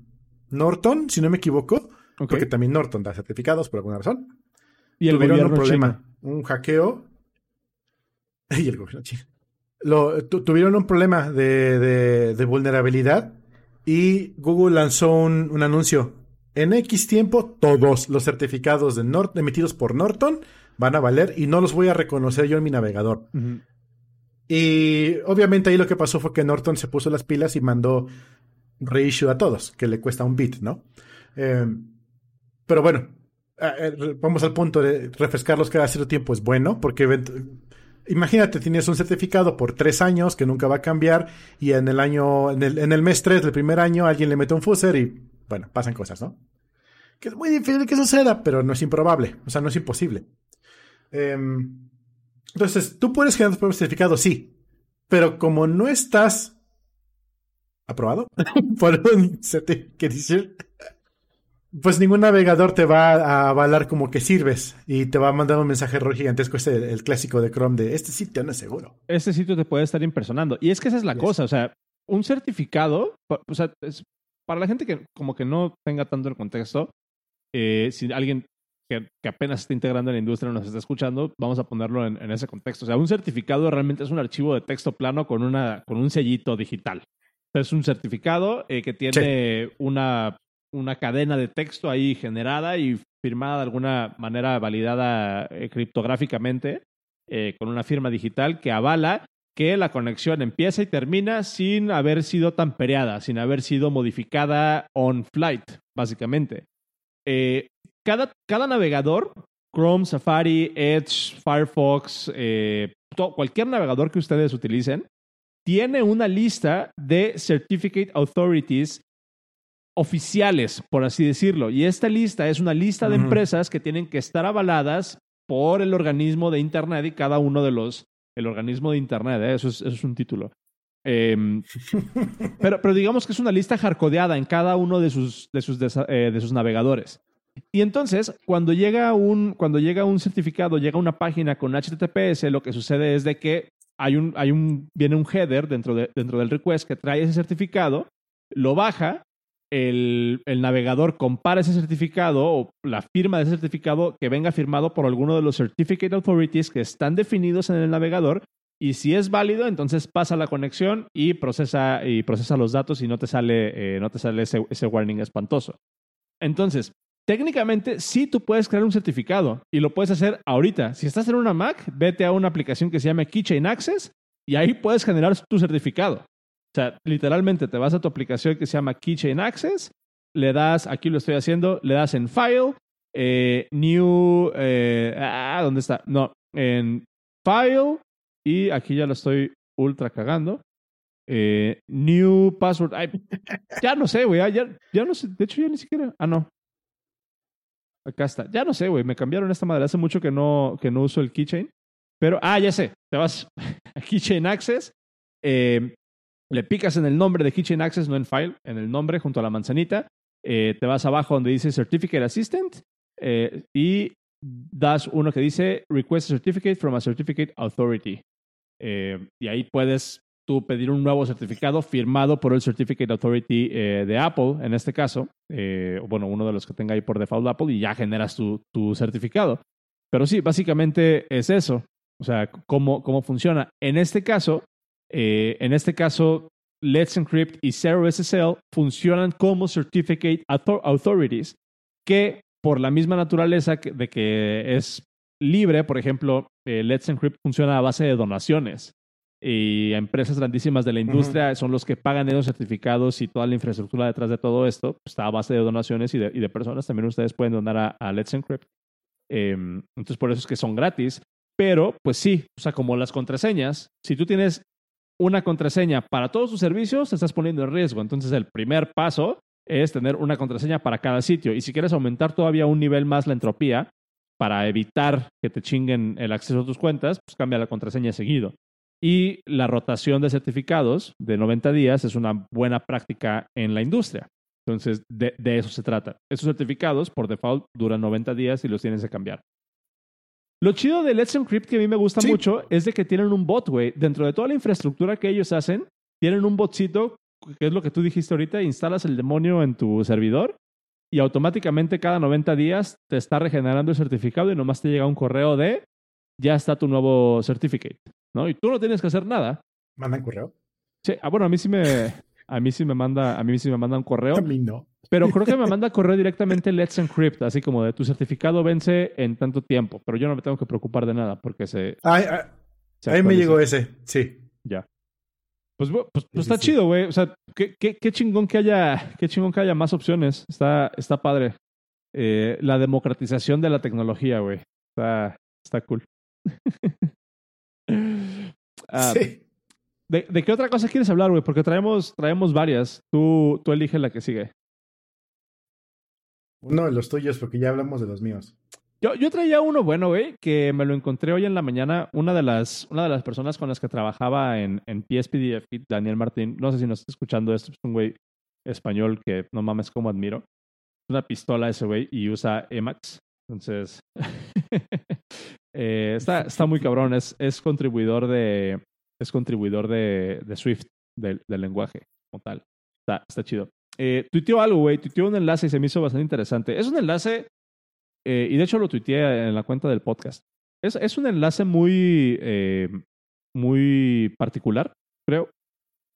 Norton, si no me equivoco, porque también Norton da certificados por alguna razón. Y el tuvieron un problema, un hackeo. Y el gobierno chino. Lo, tuvieron un problema de, de, vulnerabilidad y Google lanzó un, un, anuncio en X tiempo todos los certificados de emitidos por Norton van a valer y no los voy a reconocer yo en mi navegador. Y obviamente ahí lo que pasó fue que Norton se puso las pilas y mandó reissue a todos, que le cuesta un bit, ¿no? Eh, pero bueno, vamos al punto de refrescarlos cada cierto tiempo es bueno, porque imagínate, tienes un certificado por tres años que nunca va a cambiar y en el año, en el, en el mes tres del primer año alguien le mete un fuzzer y bueno, pasan cosas, ¿no? Que es muy difícil que suceda, pero no es improbable, o sea, no es imposible. Em, entonces, tú puedes generar tu propio certificado, sí, pero como no estás aprobado por un certificado, pues ningún navegador te va a avalar como que sirves y te va a mandar un mensaje error gigantesco, este el clásico de Chrome de este sitio no es seguro. Este sitio te puede estar impersonando. Y es que esa es la cosa, o sea, un certificado, o sea, para la gente que como que no tenga tanto el contexto, eh, si alguien que, apenas está integrando en la industria nos está escuchando, vamos a ponerlo en, ese contexto. O sea, un certificado realmente es un archivo de texto plano con, una, con un sellito digital. Es un certificado eh, que tiene una, una cadena de texto ahí generada y firmada de alguna manera validada eh, criptográficamente con una firma digital que avala que la conexión empieza y termina sin haber sido tampereada, sin haber sido modificada on flight, básicamente. Eh, cada, cada, navegador, Chrome, Safari, Edge, Firefox, eh, cualquier navegador que ustedes utilicen, tiene una lista de Certificate Authorities oficiales, por así decirlo. Y esta lista es una lista de empresas que tienen que estar avaladas por el organismo de Internet y cada uno de los el organismo de Internet, ¿eh? eso, es, un título. Em, pero, pero digamos que es una lista hardcodeada en cada uno de sus, de sus, eh, de sus navegadores. Y entonces, cuando llega, un, cuando llega un certificado, llega una página con HTTPS, lo que sucede es de que hay un, hay un, viene un header dentro, de, dentro del request que trae ese certificado, lo baja el, navegador compara ese certificado o la firma de ese certificado que venga firmado por alguno de los Certificate Authorities que están definidos en el navegador y si es válido, entonces pasa la conexión y procesa, y procesa los datos y no te sale, eh, no te sale ese, ese warning espantoso. Entonces, técnicamente sí tú puedes crear un certificado y lo puedes hacer ahorita. Si estás en una Mac, vete a una aplicación que se llama Keychain Access y ahí puedes generar tu certificado. O sea, literalmente te vas a tu aplicación que se llama Keychain Access, le das, aquí lo estoy haciendo, le das en File, eh, New, eh, ah, ¿dónde está? No, en File, y aquí ya lo estoy ultra cagando. Eh, new password. ya no sé, güey. Ya, ya no sé. De hecho, ya ni siquiera. Ah, no. Acá está. Ya no sé, güey. Me cambiaron esta madre. Hace mucho que no, que no uso el keychain. Pero, ah, ya sé. Te vas a Keychain Access. Eh, le picas en el nombre de Kitchen Access, no en File, en el nombre junto a la manzanita. Eh, te vas abajo donde dice Certificate Assistant eh, y das uno que dice Request a Certificate from a Certificate Authority. Eh, y ahí puedes tú pedir un nuevo certificado firmado por el Certificate Authority de Apple, en este caso, bueno, uno de los que tenga ahí por default Apple, y ya generas tu, tu certificado. Pero sí, básicamente es eso. O sea, cómo, cómo funciona. En este caso, eh, en este caso, Let's Encrypt y Zero SSL funcionan como Certificate Authorities, que por la misma naturaleza de que es libre, por ejemplo, eh, Let's Encrypt funciona a base de donaciones. Y empresas grandísimas de la industria son los que pagan esos certificados y toda la infraestructura detrás de todo esto pues, está a base de donaciones y de, personas. También ustedes pueden donar a, Let's Encrypt. Em, entonces, por eso es que son gratis. Pero, pues sí, o sea, como las contraseñas, si tú tienes una contraseña para todos tus servicios, te estás poniendo en riesgo. Entonces, el primer paso es tener una contraseña para cada sitio. Y si quieres aumentar todavía un nivel más la entropía, para evitar que te chinguen el acceso a tus cuentas, pues cambia la contraseña seguido. Y la rotación de certificados de 90 días es una buena práctica en la industria. Entonces, de, de eso se trata. Esos certificados, por default, duran 90 días y los tienes que cambiar. Lo chido de Let's Encrypt que a mí me gusta mucho es de que tienen un bot, güey. Dentro de toda la infraestructura que ellos hacen, tienen un botcito, que es lo que tú dijiste ahorita, instalas el demonio en tu servidor y automáticamente cada 90 días te está regenerando el certificado y nomás te llega un correo de ya está tu nuevo certificate, ¿no? Y tú no tienes que hacer nada. ¿Mandan correo? Sí, ah, bueno, a mí sí me, a mí sí me manda, a mí sí me manda un correo. A mí no. Pero creo que me manda a correr directamente Let's Encrypt, así como de tu certificado vence en tanto tiempo, pero yo no me tengo que preocupar de nada porque se... Ay, ay, ahí me llegó ese, sí. Ya. Pues, pues, pues está chido, güey. O sea, qué, qué, qué, chingón que haya, qué chingón que haya más opciones. Está, está padre. Eh, la democratización de la tecnología, güey. Está, está cool. Ah, sí. ¿de, ¿de, qué otra cosa quieres hablar, güey? Porque traemos, traemos varias. Tú, tú elige la que sigue. Uno de los tuyos, porque ya hablamos de los míos. Yo, yo traía uno bueno, güey, que me lo encontré hoy en la mañana. Una de las, una de las personas con las que trabajaba en, en PSPDF, Daniel Martín, no sé si nos está escuchando esto, es un güey español que no mames como admiro. Una pistola ese güey y usa Emacs. Entonces, eh, está, está muy cabrón. Es, es contribuidor de, es contribuidor de, de Swift, del, del lenguaje como tal. Está, está chido. Eh, algo, güey. Tuiteó un enlace y se me hizo bastante interesante. Es un enlace, eh, y de hecho lo tuiteé en la cuenta del podcast. Es, es un enlace muy, eh, muy particular, creo,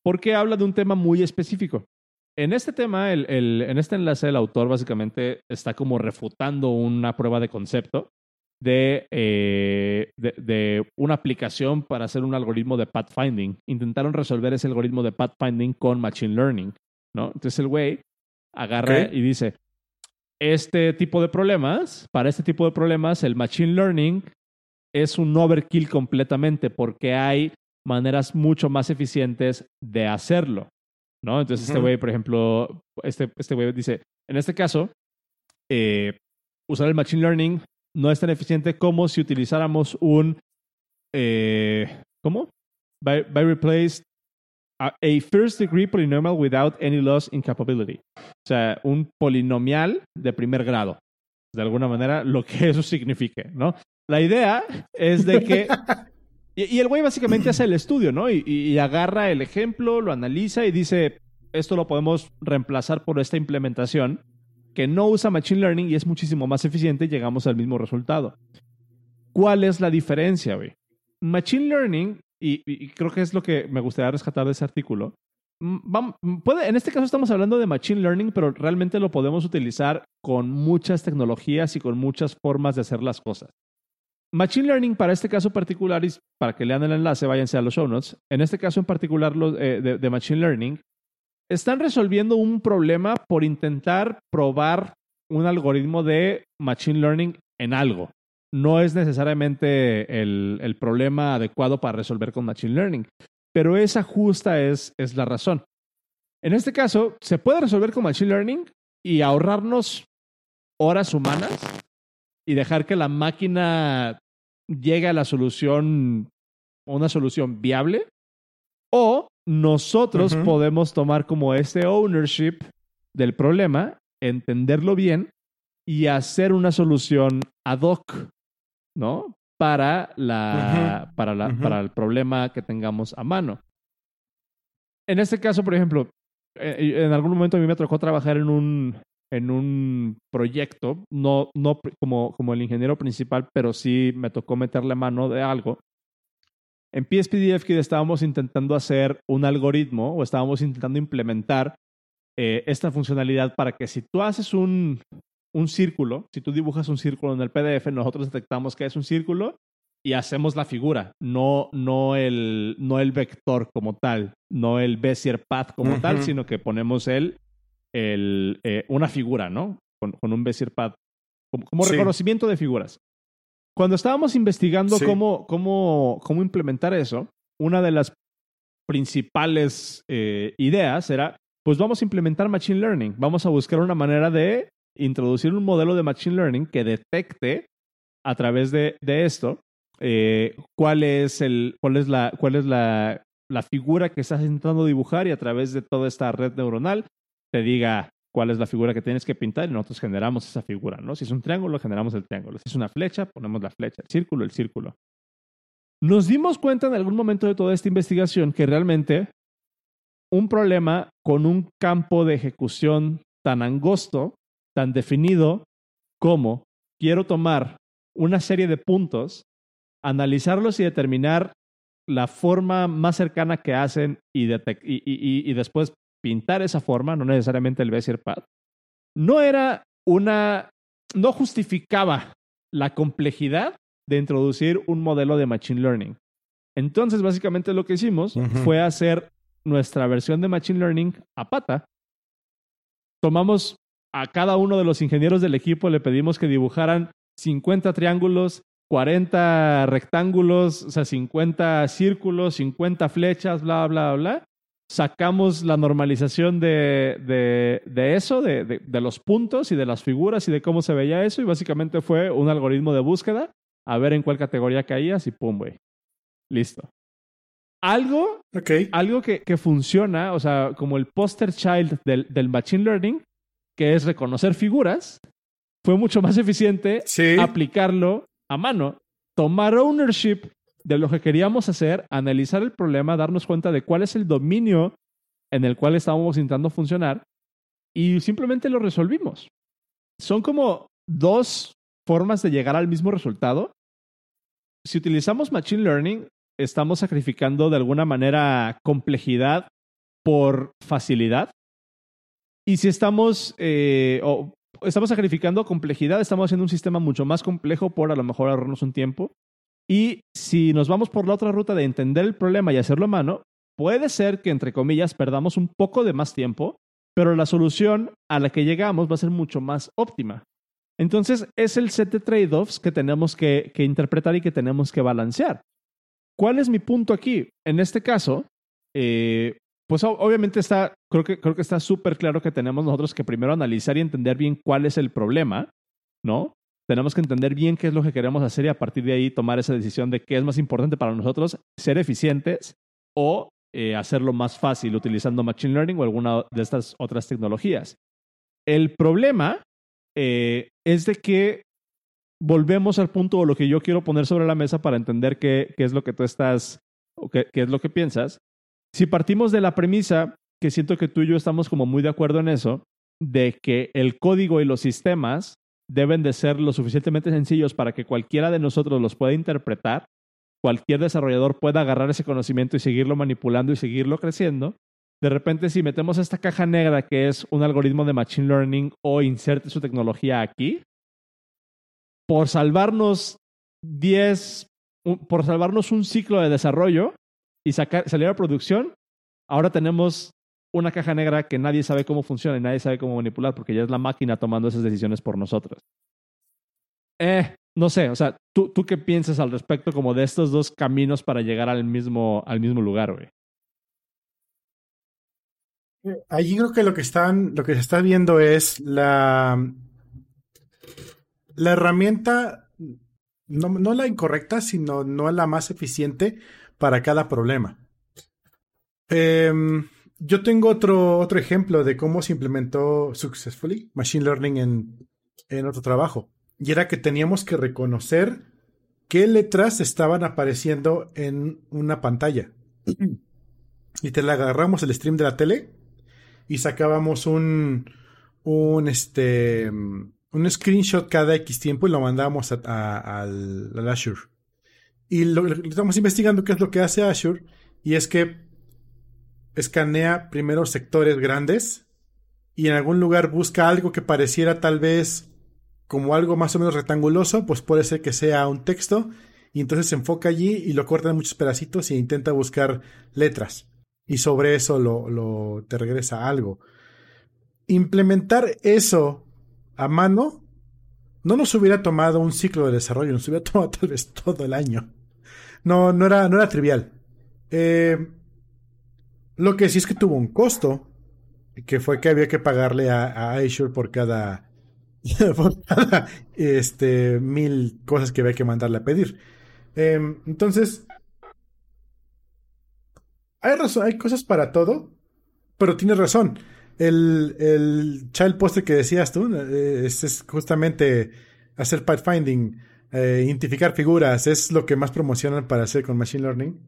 porque habla de un tema muy específico. En este tema, el, el, en este enlace, el autor básicamente está como refutando una prueba de concepto de, eh, de, de, una aplicación para hacer un algoritmo de pathfinding. Intentaron resolver ese algoritmo de pathfinding con Machine Learning. ¿No? Entonces el güey agarra y dice, este tipo de problemas, para este tipo de problemas, el Machine Learning es un overkill completamente porque hay maneras mucho más eficientes de hacerlo, ¿no? Entonces este güey, por ejemplo, este, este güey dice, en este caso, eh, usar el Machine Learning no es tan eficiente como si utilizáramos un, eh, ¿cómo? By, by replaced a, first degree polynomial without any loss in capability. O sea, un polinomial de primer grado. De alguna manera, lo que eso signifique, ¿no? La idea es de que... y, y, el güey básicamente hace el estudio, ¿no? Y, y, agarra el ejemplo, lo analiza y dice, esto lo podemos reemplazar por esta implementación que no usa Machine Learning y es muchísimo más eficiente y llegamos al mismo resultado. ¿Cuál es la diferencia, güey? Machine Learning y, creo que es lo que me gustaría rescatar de ese artículo. Vamos, puede, en este caso estamos hablando de Machine Learning, pero realmente lo podemos utilizar con muchas tecnologías y con muchas formas de hacer las cosas. Machine Learning para este caso particular, y para que lean el enlace, váyanse a los show notes. En este caso en particular eh, de Machine Learning, están resolviendo un problema por intentar probar un algoritmo de Machine Learning en algo no es necesariamente el, el, problema adecuado para resolver con Machine Learning, pero esa justa es, es la razón. En este caso, se puede resolver con Machine Learning y ahorrarnos horas humanas y dejar que la máquina llegue a la solución, una solución viable, o nosotros uh -huh. podemos tomar como este ownership del problema, entenderlo bien y hacer una solución ad hoc ¿no? Para, la, uh -huh. para, la, uh -huh. para el problema que tengamos a mano. En este caso, por ejemplo, en algún momento a mí me tocó trabajar en un, en un proyecto, no, no como, como el ingeniero principal, pero sí me tocó meterle mano de algo. En PSPDF estábamos intentando hacer un algoritmo o estábamos intentando implementar eh, esta funcionalidad para que si tú haces un, un círculo, si tú dibujas un círculo en el PDF, nosotros detectamos que es un círculo y hacemos la figura, no, no, el, no el vector como tal, no el Bezier path como uh -huh. tal, sino que ponemos el, el, eh, una figura, ¿no? Con, con un Bezier path, como, como sí. reconocimiento de figuras. Cuando estábamos investigando sí. cómo, cómo, cómo implementar eso, una de las principales eh, ideas era, pues vamos a implementar Machine Learning, vamos a buscar una manera de introducir un modelo de Machine Learning que detecte a través de, de esto eh, cuál es, el, cuál es, la, cuál es la, la figura que estás intentando dibujar y a través de toda esta red neuronal te diga cuál es la figura que tienes que pintar y nosotros generamos esa figura, ¿no? Si es un triángulo, generamos el triángulo. Si es una flecha, ponemos la flecha. El círculo, el círculo. Nos dimos cuenta en algún momento de toda esta investigación que realmente un problema con un campo de ejecución tan angosto tan definido como quiero tomar una serie de puntos, analizarlos y determinar la forma más cercana que hacen y, y, y, y después pintar esa forma, no necesariamente el Bezier Path, no era una, no justificaba la complejidad de introducir un modelo de Machine Learning. Entonces, básicamente lo que hicimos fue hacer nuestra versión de Machine Learning a pata. Tomamos a cada uno de los ingenieros del equipo, le pedimos que dibujaran 50 triángulos, 40 rectángulos, o sea, 50 círculos, 50 flechas, bla, bla, bla. Sacamos la normalización de, de, eso, de, de, los puntos y de las figuras y de cómo se veía eso. Y básicamente fue un algoritmo de búsqueda a ver en cuál categoría caías y pum, güey. Listo. Algo, algo que, que, funciona, o sea, como el poster child del, del Machine Learning, que es reconocer figuras, fue mucho más eficiente aplicarlo a mano, tomar ownership de lo que queríamos hacer, analizar el problema, darnos cuenta de cuál es el dominio en el cual estábamos intentando funcionar y simplemente lo resolvimos. Son como dos formas de llegar al mismo resultado. Si utilizamos Machine Learning, estamos sacrificando de alguna manera complejidad por facilidad. Y si estamos, eh, estamos sacrificando complejidad, estamos haciendo un sistema mucho más complejo por a lo mejor ahorrarnos un tiempo. Y si nos vamos por la otra ruta de entender el problema y hacerlo a mano, puede ser que, entre comillas, perdamos un poco de más tiempo, pero la solución a la que llegamos va a ser mucho más óptima. Entonces, es el set de trade-offs que tenemos que, interpretar y que tenemos que balancear. ¿Cuál es mi punto aquí? En este caso, eh, pues obviamente está, creo que, creo que está súper claro que tenemos nosotros que primero analizar y entender bien cuál es el problema, ¿no? Tenemos que entender bien qué es lo que queremos hacer y a partir de ahí tomar esa decisión de qué es más importante para nosotros, ser eficientes o eh, hacerlo más fácil utilizando Machine Learning o alguna de estas otras tecnologías. El problema eh, es de que volvemos al punto o lo que yo quiero poner sobre la mesa para entender qué, qué es lo que tú estás o qué, qué es lo que piensas si partimos de la premisa, que siento que tú y yo estamos como muy de acuerdo en eso, de que el código y los sistemas deben de ser lo suficientemente sencillos para que cualquiera de nosotros los pueda interpretar, cualquier desarrollador pueda agarrar ese conocimiento y seguirlo manipulando y seguirlo creciendo. De repente, si metemos esta caja negra que es un algoritmo de Machine Learning o inserte su tecnología aquí, por salvarnos 10, por salvarnos un ciclo de desarrollo, y sacar, salir a producción, ahora tenemos una caja negra que nadie sabe cómo funciona y nadie sabe cómo manipular porque ya es la máquina tomando esas decisiones por nosotros. Eh, no sé, o sea, ¿tú, ¿tú qué piensas al respecto como de estos dos caminos para llegar al mismo, al mismo lugar, güey? Allí creo que lo que están, lo que se está viendo es la, la herramienta, no, no la incorrecta, sino no la más eficiente para cada problema. Em, yo tengo otro, otro ejemplo de cómo se implementó successfully Machine Learning en, en otro trabajo. Y era que teníamos que reconocer qué letras estaban apareciendo en una pantalla. y te la agarramos el stream de la tele y sacábamos un, un, este, un screenshot cada X tiempo y lo mandábamos al Azure. Y lo, estamos investigando qué es lo que hace Azure. Y es que escanea primero sectores grandes y en algún lugar busca algo que pareciera tal vez como algo más o menos rectanguloso, pues puede ser que sea un texto y entonces se enfoca allí y lo corta en muchos pedacitos e intenta buscar letras y sobre eso lo, lo te regresa algo. Implementar eso a mano no nos hubiera tomado un ciclo de desarrollo, nos hubiera tomado tal vez todo el año no, no, era, no era trivial. Eh, lo que sí es que tuvo un costo, que fue que había que pagarle a, Azure por cada, por cada este, mil cosas que había que mandarle a pedir. Em, entonces, hay razón, hay cosas para todo, pero tienes razón. El, el child poster que decías tú eh, es justamente hacer pathfinding eh, identificar figuras es lo que más promocionan para hacer con Machine Learning.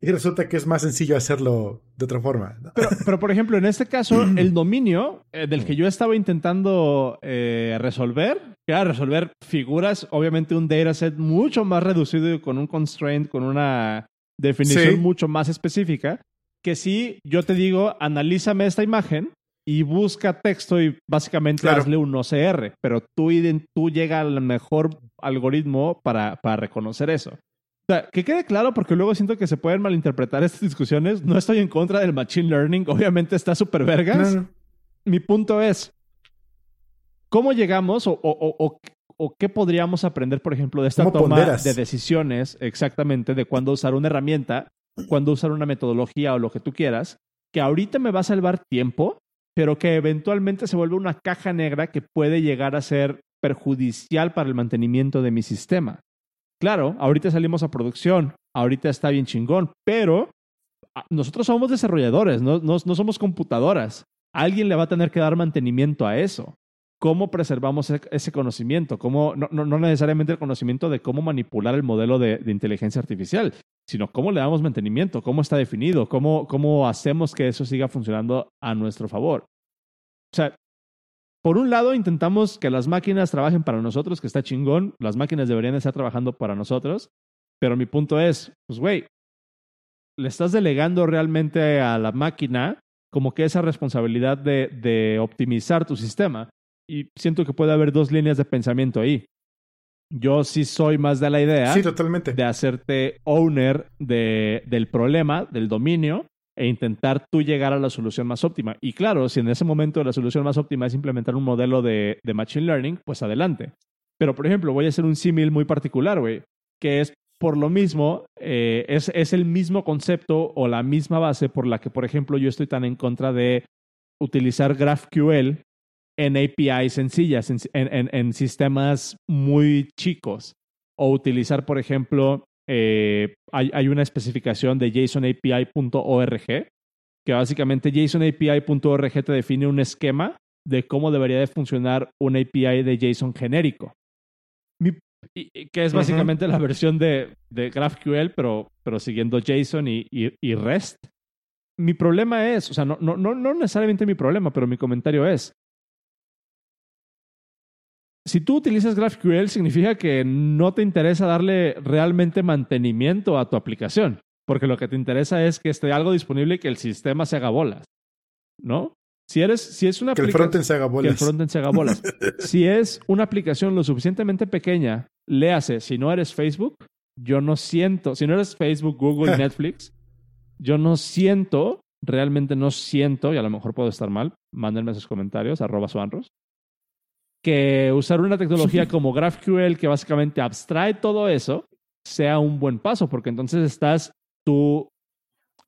Y resulta que es más sencillo hacerlo de otra forma. Pero, por ejemplo, en este caso, el dominio eh, del que yo estaba intentando eh, resolver, era resolver figuras, obviamente un dataset mucho más reducido con un constraint, con una definición mucho más específica, que si yo te digo, analízame esta imagen y busca texto y básicamente hazle un OCR, pero tú, tú llega al mejor algoritmo para, para reconocer eso. O sea, que quede claro porque luego siento que se pueden malinterpretar estas discusiones. No estoy en contra del machine learning, obviamente está súper vergas. Mi punto es, ¿cómo llegamos o, o, o, qué podríamos aprender, por ejemplo, de esta toma de decisiones exactamente de cuándo usar una herramienta, cuándo usar una metodología o lo que tú quieras, que ahorita me va a salvar tiempo, pero que eventualmente se vuelve una caja negra que puede llegar a ser perjudicial para el mantenimiento de mi sistema. Claro, ahorita salimos a producción, ahorita está bien chingón, pero ah, nosotros somos desarrolladores, no, no, somos computadoras. Alguien le va a tener que dar mantenimiento a eso. ¿Cómo preservamos ese conocimiento? ¿Cómo, no, no, necesariamente el conocimiento de cómo manipular el modelo de, de, inteligencia artificial, sino cómo le damos mantenimiento, cómo está definido, cómo, cómo hacemos que eso siga funcionando a nuestro favor. O sea, por un lado, intentamos que las máquinas trabajen para nosotros, que está chingón. Las máquinas deberían estar trabajando para nosotros. Pero mi punto es, pues, güey, le estás delegando realmente a la máquina como que esa responsabilidad de, de optimizar tu sistema. Y siento que puede haber dos líneas de pensamiento ahí. Yo sí soy más de la idea sí, totalmente. de hacerte owner de, del problema, del dominio, e intentar tú llegar a la solución más óptima. Y claro, si en ese momento la solución más óptima es implementar un modelo de, Machine Learning, pues adelante. Pero, por ejemplo, voy a hacer un símil muy particular, güey, que es por lo mismo, eh, es, es el mismo concepto o la misma base por la que, por ejemplo, yo estoy tan en contra de utilizar GraphQL en APIs sencillas, en, en, en sistemas muy chicos. O utilizar, por ejemplo, eh, hay, una especificación de JSONAPI.org que básicamente JSONAPI.org te define un esquema de cómo debería de funcionar un API de JSON genérico. que es básicamente la versión de, GraphQL, pero, pero siguiendo JSON y, y, REST. Mi problema es, o sea, no, no, no necesariamente mi problema, pero mi comentario es, si tú utilizas GraphQL, significa que no te interesa darle realmente mantenimiento a tu aplicación, porque lo que te interesa es que esté algo disponible y que el sistema se haga bolas, ¿no? Si eres, si es una que el frontend se haga bolas. Que el frontend se haga bolas. si es una aplicación lo suficientemente pequeña, léase, si no eres Facebook, yo no siento, si no eres Facebook, Google, Netflix, yo no siento, realmente no siento, y a lo mejor puedo estar mal, mándenme sus comentarios, arroba suanros, que usar una tecnología como GraphQL que básicamente abstrae todo eso sea un buen paso, porque entonces estás tú,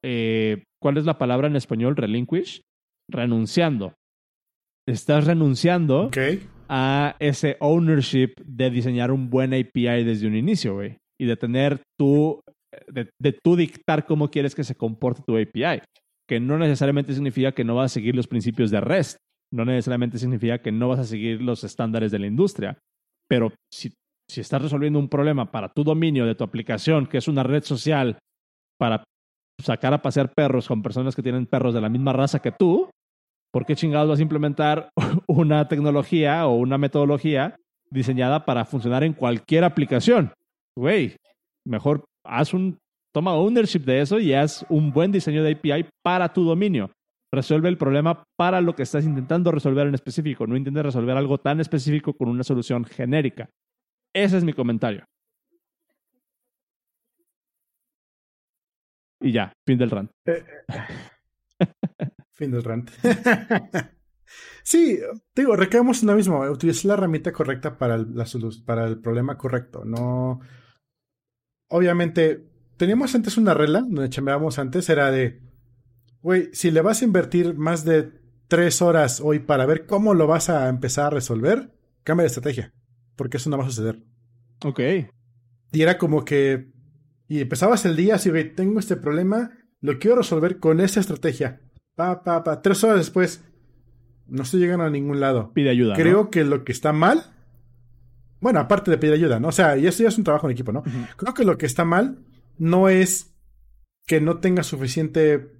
eh, ¿cuál es la palabra en español? Relinquish, renunciando. Estás renunciando a ese ownership de diseñar un buen API desde un inicio, güey. Y de tener tú, de, de tú dictar cómo quieres que se comporte tu API. Que no necesariamente significa que no vas a seguir los principios de REST no necesariamente significa que no vas a seguir los estándares de la industria. Pero si, si estás resolviendo un problema para tu dominio de tu aplicación, que es una red social para sacar a pasear perros con personas que tienen perros de la misma raza que tú, ¿por qué chingados vas a implementar una tecnología o una metodología diseñada para funcionar en cualquier aplicación? Güey, mejor haz un, toma ownership de eso y haz un buen diseño de API para tu dominio resuelve el problema para lo que estás intentando resolver en específico. No intentes resolver algo tan específico con una solución genérica. Ese es mi comentario. Y ya, fin del rant. Eh, eh. fin del rant. sí, digo, recaemos en lo mismo. La herramienta correcta para el, para el problema correcto. No. Obviamente, teníamos antes una regla, donde chambeábamos antes, era de Güey, si le vas a invertir más de tres horas hoy para ver cómo lo vas a empezar a resolver, cambia de estrategia. Porque eso no va a suceder. Ok. Y era como que. Y empezabas el día así, güey, tengo este problema, lo quiero resolver con esta estrategia. Pa, pa, pa. Tres horas después, no estoy llegando a ningún lado. Pide ayuda. Creo que lo que está mal. Bueno, aparte de pedir ayuda, ¿no? O sea, y eso ya es un trabajo en equipo, ¿no? Creo que lo que está mal no es que no tenga suficiente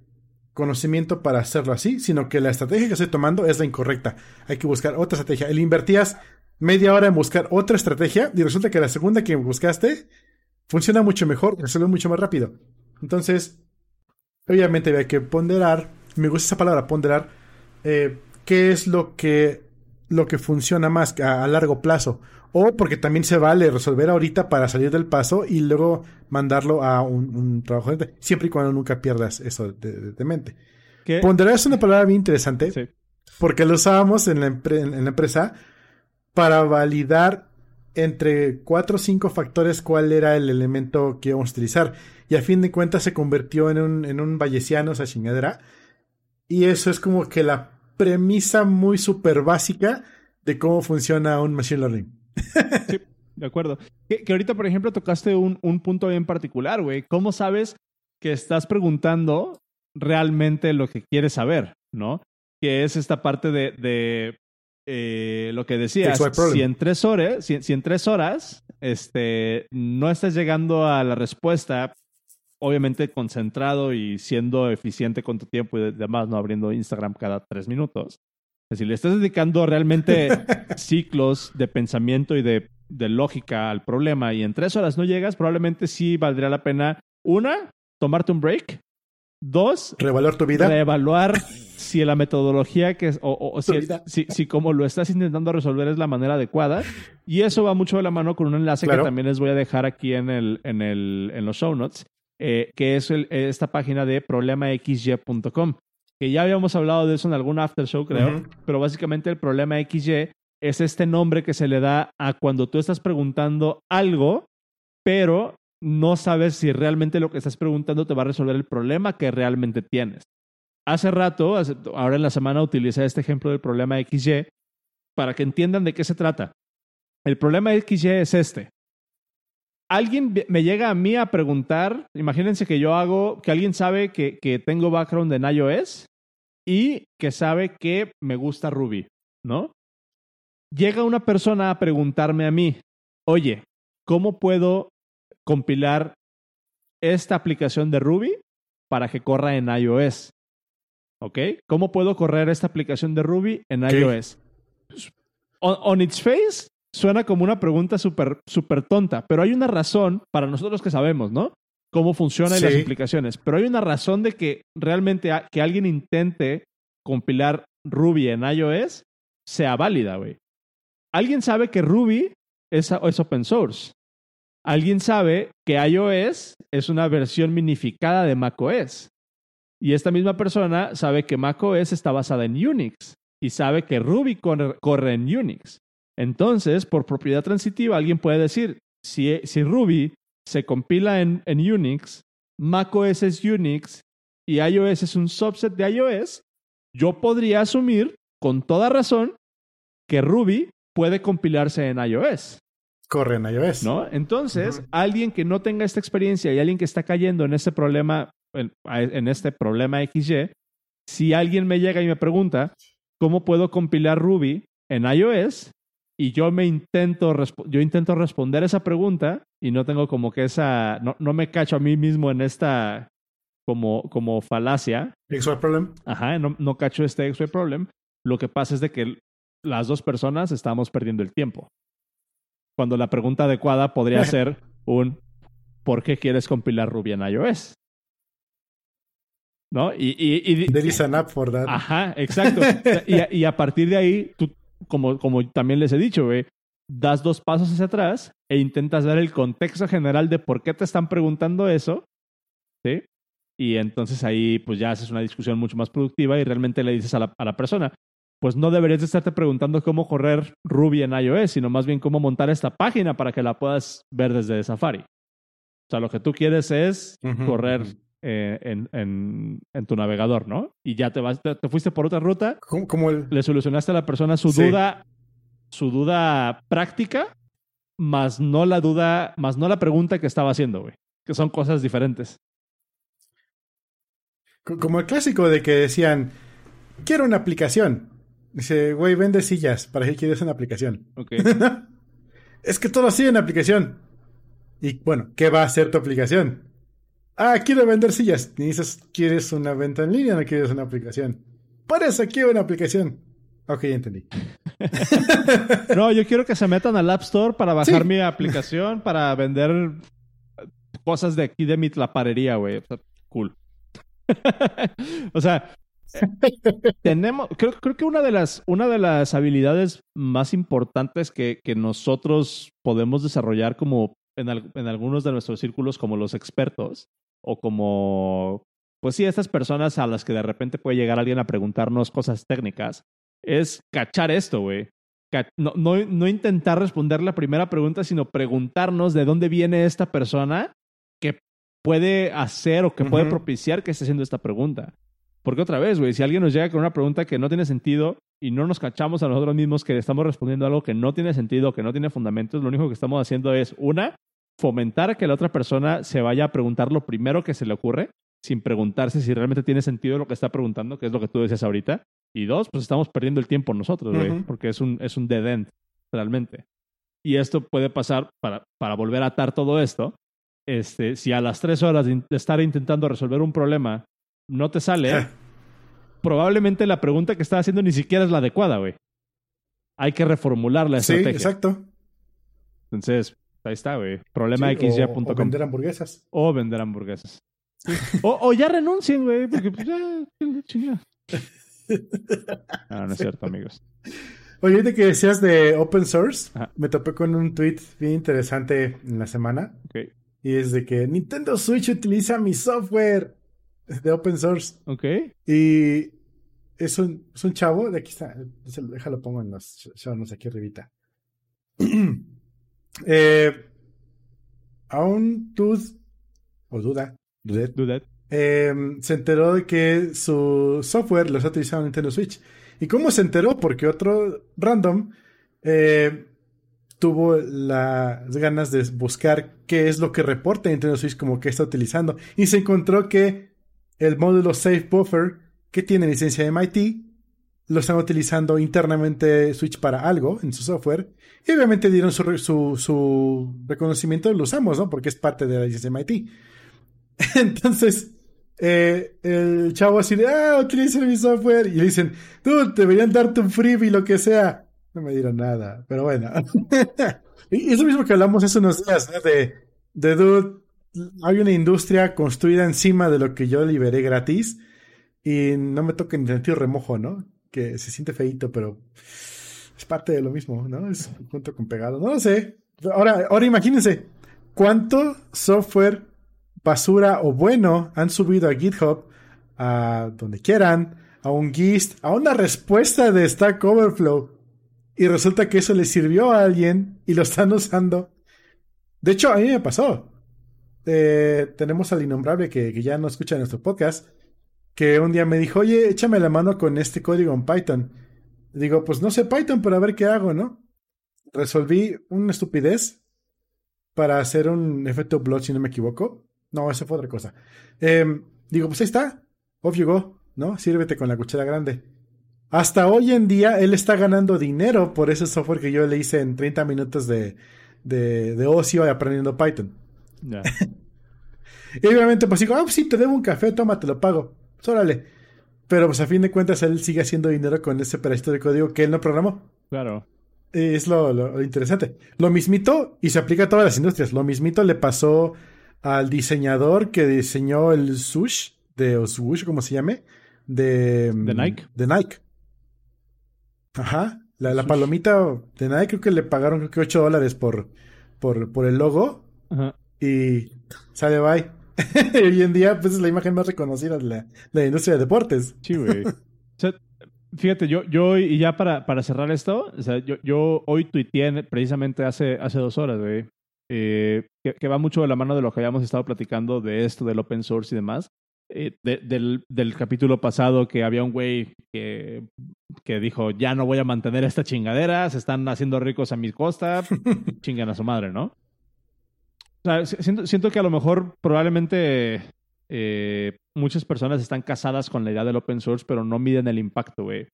conocimiento para hacerlo así, sino que la estrategia que estoy tomando es la incorrecta. Hay que buscar otra estrategia. El invertías media hora en buscar otra estrategia y resulta que la segunda que buscaste funciona mucho mejor, resuelve mucho más rápido. Entonces, obviamente hay que ponderar, me gusta esa palabra, ponderar, eh, qué es lo que, lo que funciona más a, largo plazo. O porque también se vale resolver ahorita para salir del paso y luego mandarlo a un, trabajo siempre y cuando nunca pierdas eso de, mente. Ponderar es una palabra bien interesante porque lo usábamos en la, en la empresa para validar entre cuatro o cinco factores cuál era el elemento que íbamos a utilizar. Y a fin de cuentas se convirtió en un, en un vallesiano, esa chingadera. Y eso es como que la premisa muy súper básica de cómo funciona un Machine Learning. sí, de acuerdo. Que, ahorita, por ejemplo, tocaste un, un punto bien particular, güey. ¿Cómo sabes que estás preguntando realmente lo que quieres saber, no? Que es esta parte de eh, lo que decías, si en tres horas, si, en tres horas este, no estás llegando a la respuesta, obviamente concentrado y siendo eficiente con tu tiempo y además no abriendo Instagram cada tres minutos. Si le estás dedicando realmente ciclos de pensamiento y de, de lógica al problema y en tres horas no llegas, probablemente sí valdría la pena, una, tomarte un break, dos, reevaluar tu vida, reevaluar si la metodología que es, o, si, si, como lo estás intentando resolver es la manera adecuada. Y eso va mucho de la mano con un enlace que también les voy a dejar aquí en, el, en, el, en los show notes, eh, que es esta página de problemaxy.com. Que ya habíamos hablado de eso en algún after show, creo. Pero básicamente el problema XY es este nombre que se le da a cuando tú estás preguntando algo, pero no sabes si realmente lo que estás preguntando te va a resolver el problema que realmente tienes. Hace rato, ahora en la semana, utilicé este ejemplo del problema XY para que entiendan de qué se trata. El problema XY es este. Alguien me llega a mí a preguntar, imagínense que yo hago, que alguien sabe que, que tengo background en iOS y que sabe que me gusta Ruby, ¿no? Llega una persona a preguntarme a mí, oye, ¿cómo puedo compilar esta aplicación de Ruby para que corra en iOS? ¿Ok? ¿Cómo puedo correr esta aplicación de Ruby en iOS? On, its face, suena como una pregunta súper super tonta, pero hay una razón para nosotros que sabemos, ¿no? Cómo funcionan las aplicaciones. Pero hay una razón de que realmente que alguien intente compilar Ruby en iOS sea válida, güey. Alguien sabe que Ruby es, es open source. Alguien sabe que iOS es una versión minificada de macOS. Y esta misma persona sabe que macOS está basada en Unix y sabe que Ruby corre, en Unix. Entonces, por propiedad transitiva, alguien puede decir, si, si Ruby se compila en, en Unix, macOS es Unix y iOS es un subset de iOS, yo podría asumir con toda razón que Ruby puede compilarse en iOS. Corre en iOS. ¿No? Entonces, alguien que no tenga esta experiencia y alguien que está cayendo en ese problema en, este problema XY, si alguien me llega y me pregunta, ¿cómo puedo compilar Ruby en iOS? Y yo me intento, yo intento responder esa pregunta y no tengo como que esa, no, no me cacho a mí mismo en esta como, como falacia. XY problem. Ajá, no, no cacho este XY problem. Lo que pasa es de que las dos personas estamos perdiendo el tiempo. Cuando la pregunta adecuada podría ser un ¿por qué quieres compilar Ruby en iOS? ¿no? Y, y, There is an app for that. Ajá, exacto. y, a partir de ahí, tú, como, como también les he dicho, güey, das dos pasos hacia atrás e intentas dar el contexto general de por qué te están preguntando eso, ¿sí? Y entonces ahí pues ya haces una discusión mucho más productiva y realmente le dices a la, a la persona, pues no deberías de estarte preguntando cómo correr Ruby en iOS, sino más bien cómo montar esta página para que la puedas ver desde Safari. O sea, lo que tú quieres es correr eh, en, en, tu navegador, ¿no? Y ya te vas, te, fuiste por otra ruta. ¿Cómo, el... Le solucionaste a la persona su duda, su duda práctica, más no la duda, más no la pregunta que estaba haciendo, güey. Que son cosas diferentes. Como el clásico de que decían, quiero una aplicación. Dice, güey, vende sillas. ¿Para qué quieres una aplicación? Es que todo sigue en aplicación. Y bueno, ¿qué va a hacer tu aplicación? Ah, quiero vender sillas. Dices, ¿quieres una venta en línea o no quieres una aplicación? Por eso quiero una aplicación. Ok, ya entendí. no, yo quiero que se metan al App Store para bajar mi aplicación para vender cosas de aquí de mi tlaparería, güey. cool. o sea, tenemos, creo, creo, que una de las, una de las habilidades más importantes que, que nosotros podemos desarrollar como en, en, algunos de nuestros círculos como los expertos o como, pues sí, estas personas a las que de repente puede llegar alguien a preguntarnos cosas técnicas, es cachar esto, güey. No, no, no, intentar responder la primera pregunta, sino preguntarnos de dónde viene esta persona que puede hacer o que puede propiciar que esté haciendo esta pregunta. Porque otra vez, güey, si alguien nos llega con una pregunta que no tiene sentido y no nos cachamos a nosotros mismos que estamos respondiendo algo que no tiene sentido, que no tiene fundamentos, lo único que estamos haciendo es, una, fomentar que la otra persona se vaya a preguntar lo primero que se le ocurre, sin preguntarse si realmente tiene sentido lo que está preguntando, que es lo que tú decías ahorita. Y dos, pues estamos perdiendo el tiempo nosotros, güey, porque es un, es un dead end, realmente. Y esto puede pasar, para, para volver a atar todo esto, este, si a las tres horas de estar intentando resolver un problema no te sale, probablemente la pregunta que estás haciendo ni siquiera es la adecuada, güey. Hay que reformular la estrategia. Sí, exacto. Entonces, ahí está, güey. Problema xya.com. O, vender hamburguesas. O vender hamburguesas. o, o, ya renuncien, güey, porque pues ya, chingada. No, no es cierto, amigos. Oye, de que decías de open source, me topé con un tweet bien interesante en la semana. Okay. Y es de que Nintendo Switch utiliza mi software de open source. Ok. Y es un, es un chavo, de aquí está, déjalo pongo en los shows aquí arribita. eh, a un dude, o duda, dudet, eh, se enteró de que su software lo está utilizando Nintendo Switch. ¿Y cómo se enteró? Porque otro random eh, tuvo las ganas de buscar qué es lo que reporta Nintendo Switch como que está utilizando. Y se encontró que el módulo Safe Buffer, que tiene licencia de MIT, lo están utilizando internamente Switch para algo en su software. Y obviamente dieron su, su, reconocimiento y lo usamos, ¿no? Porque es parte de la licencia MIT. Entonces, eh, el chavo así de, ah, utiliza mi software. Y le dicen, tú, deberían darte un freebie, lo que sea. No me dieron nada, pero bueno. y eso mismo que hablamos hace unos días, ¿no? De, de dude, hay una industria construida encima de lo que yo liberé gratis y no me toca en sentido remojo, ¿no? Que se siente feito, pero es parte de lo mismo, ¿no? Es junto con pegado. No lo sé. Ahora, ahora imagínense cuánto software basura o bueno han subido a GitHub, a donde quieran, a un GIST, a una respuesta de Stack Overflow. Y resulta que eso le sirvió a alguien y lo están usando. De hecho, a mí me pasó. Eh, tenemos al innombrable que, ya no escucha nuestro podcast, que un día me dijo, oye, échame la mano con este código en Python. Digo, pues no sé Python, pero a ver qué hago, ¿no? Resolví una estupidez para hacer un efecto blood, si no me equivoco. No, eso fue otra cosa. Em, digo, pues ahí está. Off you go, ¿no? Sírvete con la cuchara grande. Hasta hoy en día él está ganando dinero por ese software que yo le hice en 30 minutos de, de, de ocio aprendiendo Python. y obviamente, pues digo, ah, pues sí, te debo un café, toma, te lo pago. Pues órale. Pero pues a fin de cuentas él sigue haciendo dinero con ese pedacito de código que él no programó. Claro. Es lo, interesante. Lo mismito, y se aplica a todas las industrias, lo mismito le pasó al diseñador que diseñó el sush, de o swoosh, como se llame, de, de Nike. De Nike. Ajá. La, palomita de Nike creo que le pagaron creo que 8 dólares por, por, por el logo. Ajá y sale bye. Hoy en día, pues es la imagen más reconocida de la, industria de deportes. Sí, güey. fíjate, yo, yo, y ya para, para cerrar esto, o sea, yo, yo hoy tuiteé precisamente hace, hace dos horas, güey, eh, que, va mucho de la mano de lo que habíamos estado platicando de esto, del open source y demás. Eh, del, del, capítulo pasado que había un güey que, que dijo, ya no voy a mantener esta chingadera, se están haciendo ricos a mi costa, chingan a su madre, ¿no? Siento, que a lo mejor probablemente eh, muchas personas están casadas con la idea del open source, pero no miden el impacto, güey.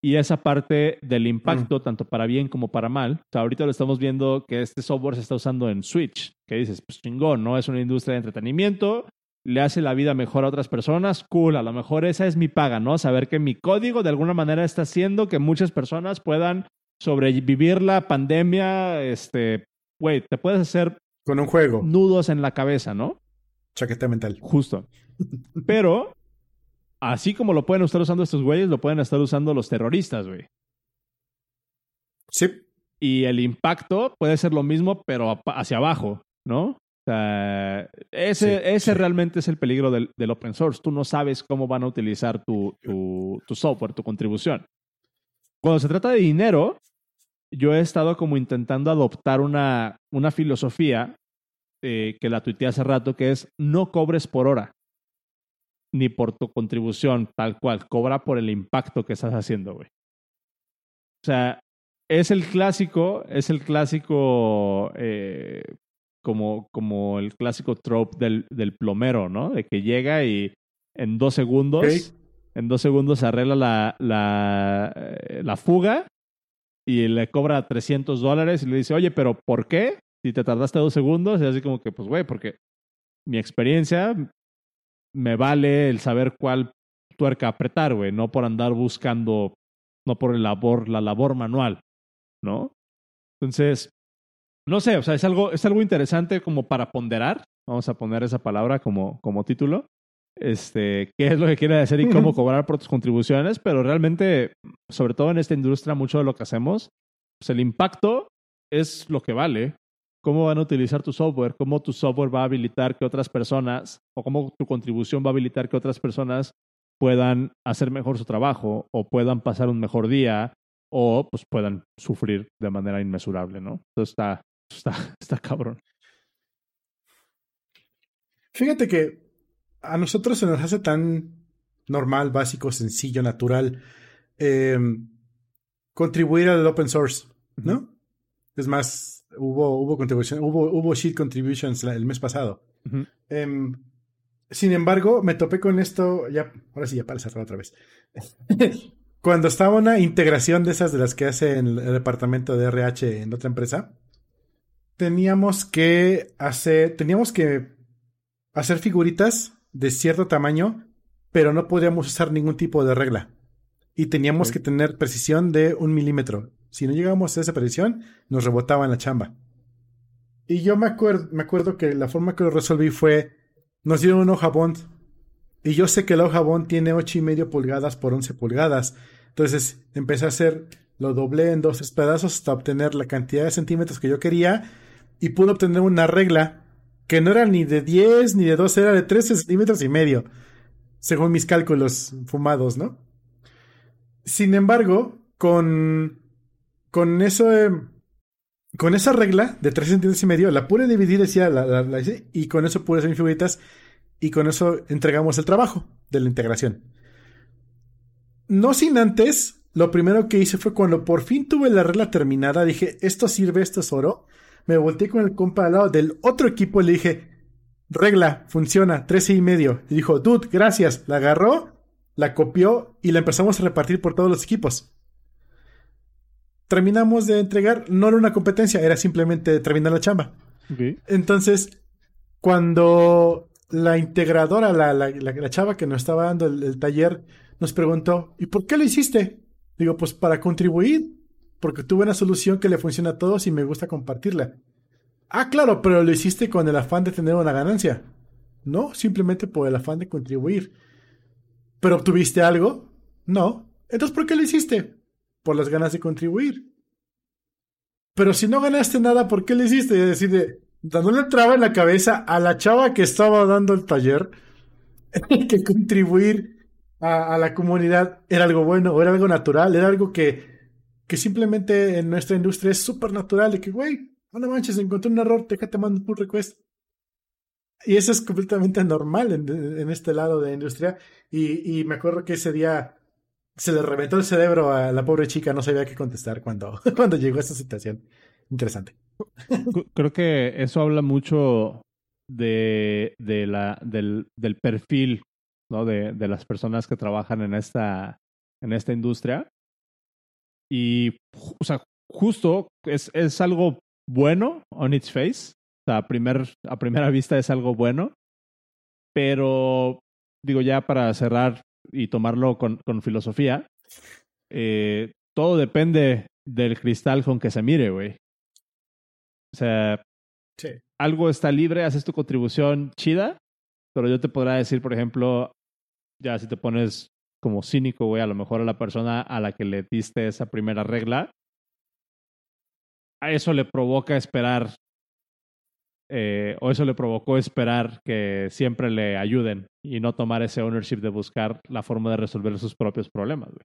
Y esa parte del impacto, mm. tanto para bien como para mal, o sea, ahorita lo estamos viendo que este software se está usando en Switch, que dices, pues chingón, ¿no? Es una industria de entretenimiento, le hace la vida mejor a otras personas, cool, a lo mejor esa es mi paga, ¿no? Saber que mi código de alguna manera está haciendo que muchas personas puedan sobrevivir la pandemia, este, güey, te puedes hacer con un juego. Nudos en la cabeza, ¿no? Chaqueta mental. Justo. Pero así como lo pueden estar usando estos güeyes, lo pueden estar usando los terroristas, güey. Sí. Y el impacto puede ser lo mismo, pero hacia abajo, ¿no? O sea, ese, ese realmente es el peligro del, open source. Tú no sabes cómo van a utilizar tu, tu, software, tu contribución. Cuando se trata de dinero, yo he estado como intentando adoptar una, una filosofía eh, que la tuiteé hace rato, que es no cobres por hora, ni por tu contribución tal cual, cobra por el impacto que estás haciendo, güey. O sea, es el clásico, es el clásico, eh, como, como el clásico trope del, del, plomero, ¿no? De que llega y en dos segundos, en dos segundos se arregla la, la, eh, la fuga y le cobra 300 dólares y le dice, oye, pero ¿por qué? Si te tardaste dos segundos, y así como que, pues, güey, porque mi experiencia me vale el saber cuál tuerca apretar, güey, no por andar buscando, no por el labor, la labor manual. ¿no? Entonces, no sé, o sea, es algo, es algo interesante como para ponderar. Vamos a poner esa palabra como, como título. Este, qué es lo que quiere hacer y cómo cobrar por tus contribuciones, pero realmente, sobre todo en esta industria, mucho de lo que hacemos, pues el impacto es lo que vale. Cómo van a utilizar tu software, cómo tu software va a habilitar que otras personas, o cómo tu contribución va a habilitar que otras personas puedan hacer mejor su trabajo o puedan pasar un mejor día o pues puedan sufrir de manera inmesurable, ¿no? Entonces está, está, está cabrón. Fíjate que a nosotros se nos hace tan normal, básico, sencillo, natural em, contribuir al open source, ¿no? Es más, hubo, hubo contribución, hubo, hubo sheet contributions el mes pasado. Em, sin embargo, me topé con esto, ya, ahora sí, ya para cerrar otra vez. cuando estaba una integración de esas de las que hace en el departamento de RH en otra empresa, teníamos que hacer, teníamos que hacer figuritas de cierto tamaño, pero no podíamos usar ningún tipo de regla. Y teníamos que tener precisión de un milímetro. Si no llegábamos a esa precisión, nos rebotaba en la chamba. Y yo me, acuerdo, me acuerdo que la forma que lo resolví fue, nos dieron un hoja bond y yo sé que el hoja bond tiene ocho y medio pulgadas por 11 pulgadas. Entonces empecé a hacer, lo doblé en dos pedazos hasta obtener la cantidad de centímetros que yo quería y pude obtener una regla que no era ni de 10 ni de 12, era de 13 centímetros y medio, según mis cálculos fumados, ¿no? Sin embargo, con, con eso, con esa regla de 3 centímetros y medio, la pude dividir, decía, la, y con eso pude hacer mis figuritas y con eso entregamos el trabajo de la integración. No sin antes, lo primero que hice fue cuando por fin tuve la regla terminada, dije, esto sirve, esto es oro. Me volteé con el compa al lado del otro equipo y le dije, regla, funciona, 13 y medio. Y dijo, dude, gracias. La agarró, la copió y la empezamos a repartir por todos los equipos. Terminamos de entregar, no era una competencia, era simplemente terminar la chamba. Entonces, cuando la integradora, la, la, chava que nos estaba dando el, taller, nos preguntó, ¿y por qué lo hiciste? Digo, pues para contribuir, porque tuve una solución que le funciona a todos y me gusta compartirla. Ah, claro, pero lo hiciste con el afán de tener una ganancia. No, simplemente por el afán de contribuir. ¿Pero obtuviste algo? No. Entonces, ¿por qué lo hiciste? Por las ganas de contribuir. Pero si no ganaste nada, ¿por qué lo hiciste? Es decir, dándole traba en la cabeza a la chava que estaba dando el taller que contribuir a, la comunidad era algo bueno, era algo natural, era algo que, que simplemente en nuestra industria es súper natural, de que, güey, no manches, encontré un error, déjate mando un pull request. Y eso es completamente normal en, este lado de la industria. Y, me acuerdo que ese día se le reventó el cerebro a la pobre chica, no sabía qué contestar cuando, cuando llegó a esta situación. Interesante. Creo que eso habla mucho de, de la, del, del perfil ¿no? de, de las personas que trabajan en esta, en esta industria. Y, o sea, justo es, es algo bueno on its face. O sea, a, primer, a primera vista es algo bueno. Pero, digo, ya para cerrar y tomarlo con, con filosofía, eh, todo depende del cristal con que se mire, güey. O sea, algo está libre, haces tu contribución chida, pero yo te podrá decir, por ejemplo, Ya si te pones como cínico, güey, a lo mejor a la persona a la que le diste esa primera regla, a eso le provoca esperar, eh, o eso le provocó esperar que siempre le ayuden y no tomar ese ownership de buscar la forma de resolver sus propios problemas, güey.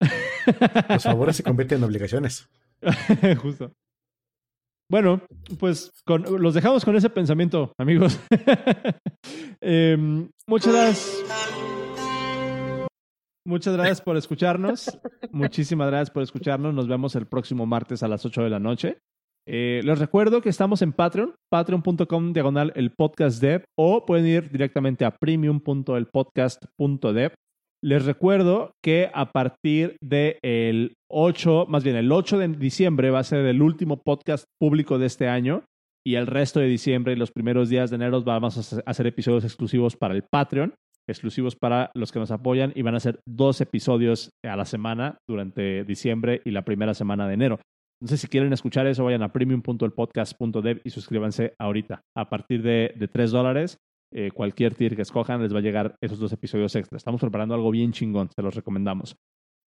Los favores se convierten en obligaciones. Justo. Bueno, pues los dejamos con ese pensamiento, amigos. Em, muchas gracias. Muchas gracias por escucharnos. Muchísimas gracias por escucharnos. Nos vemos el próximo martes a las 8 de la noche. Eh, les recuerdo que estamos en Patreon, patreon.com diagonal el podcast dev o pueden ir directamente a premium.elpodcast.dev. Les recuerdo que a partir del 8, más bien el 8 de diciembre va a ser el último podcast público de este año y el resto de diciembre y los primeros días de enero vamos a hacer episodios exclusivos para el Patreon exclusivos para los que nos apoyan y van a ser dos episodios a la semana durante diciembre y la primera semana de enero. Entonces, si quieren escuchar eso, vayan a premium.elpodcast.dev y suscríbanse ahorita. A partir de, de 3 dólares, eh, cualquier tier que escojan les va a llegar esos dos episodios extra. Estamos preparando algo bien chingón, se los recomendamos.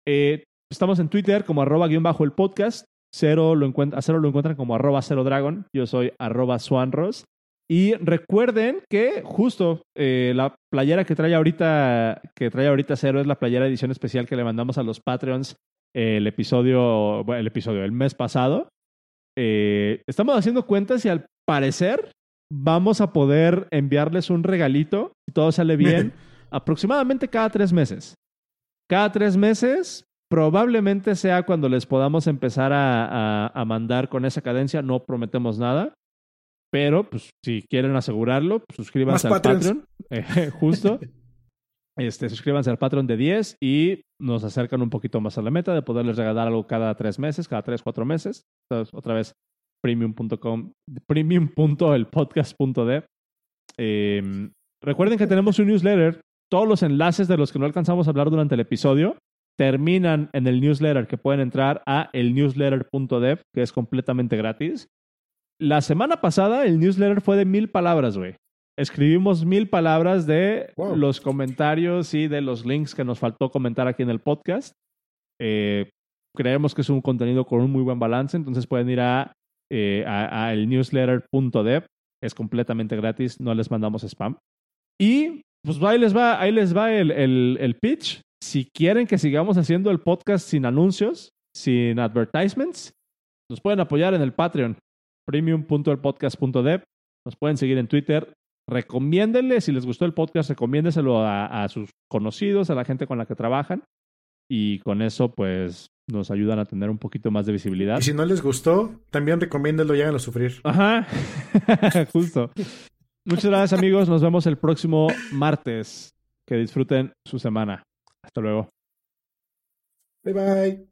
Eh, estamos en Twitter como arroba guion bajo el podcast. Cero lo a cero lo encuentran como arroba cero dragon. Yo soy arroba swanros. Y recuerden que justo eh, la playera que trae ahorita, que trae ahorita Cero es la playera edición especial que le mandamos a los Patreons eh, el episodio, el episodio, el mes pasado. Eh, estamos haciendo cuentas y al parecer vamos a poder enviarles un regalito, si todo sale bien, aproximadamente cada tres meses. Cada tres meses, probablemente sea cuando les podamos empezar a mandar con esa cadencia, no prometemos nada. Pero, pues, si quieren asegurarlo, pues, suscríbanse al Patreon. Eh, justo. Este, suscríbanse al Patreon de 10 y nos acercan un poquito más a la meta de poderles regalar algo cada tres meses, cada tres, cuatro meses. Entonces, otra vez, premium.com, premium.elpodcast.dev. Eh, recuerden que tenemos un newsletter. Todos los enlaces de los que no alcanzamos a hablar durante el episodio terminan en el newsletter que pueden entrar a elnewsletter.dev, que es completamente gratis. La semana pasada el newsletter fue de mil palabras, güey. Escribimos mil palabras de los comentarios y de los links que nos faltó comentar aquí en el podcast. Eh, creemos que es un contenido con un muy buen balance, entonces pueden ir a, eh, el newsletter.dev. Es completamente gratis, no les mandamos spam. Y pues ahí les va, ahí les va el, el pitch. Si quieren que sigamos haciendo el podcast sin anuncios, sin advertisements, nos pueden apoyar en el Patreon premium.elpodcast.dev. Nos pueden seguir en Twitter. Recomiéndenle, si les gustó el podcast, recomiéndeselo a, a sus conocidos, a la gente con la que trabajan. Y con eso, pues, nos ayudan a tener un poquito más de visibilidad. Y si no les gustó, también recomiéndenlo y háganlo sufrir. Ajá, justo. Muchas gracias, amigos. Nos vemos el próximo martes. Que disfruten su semana. Hasta luego. Bye bye.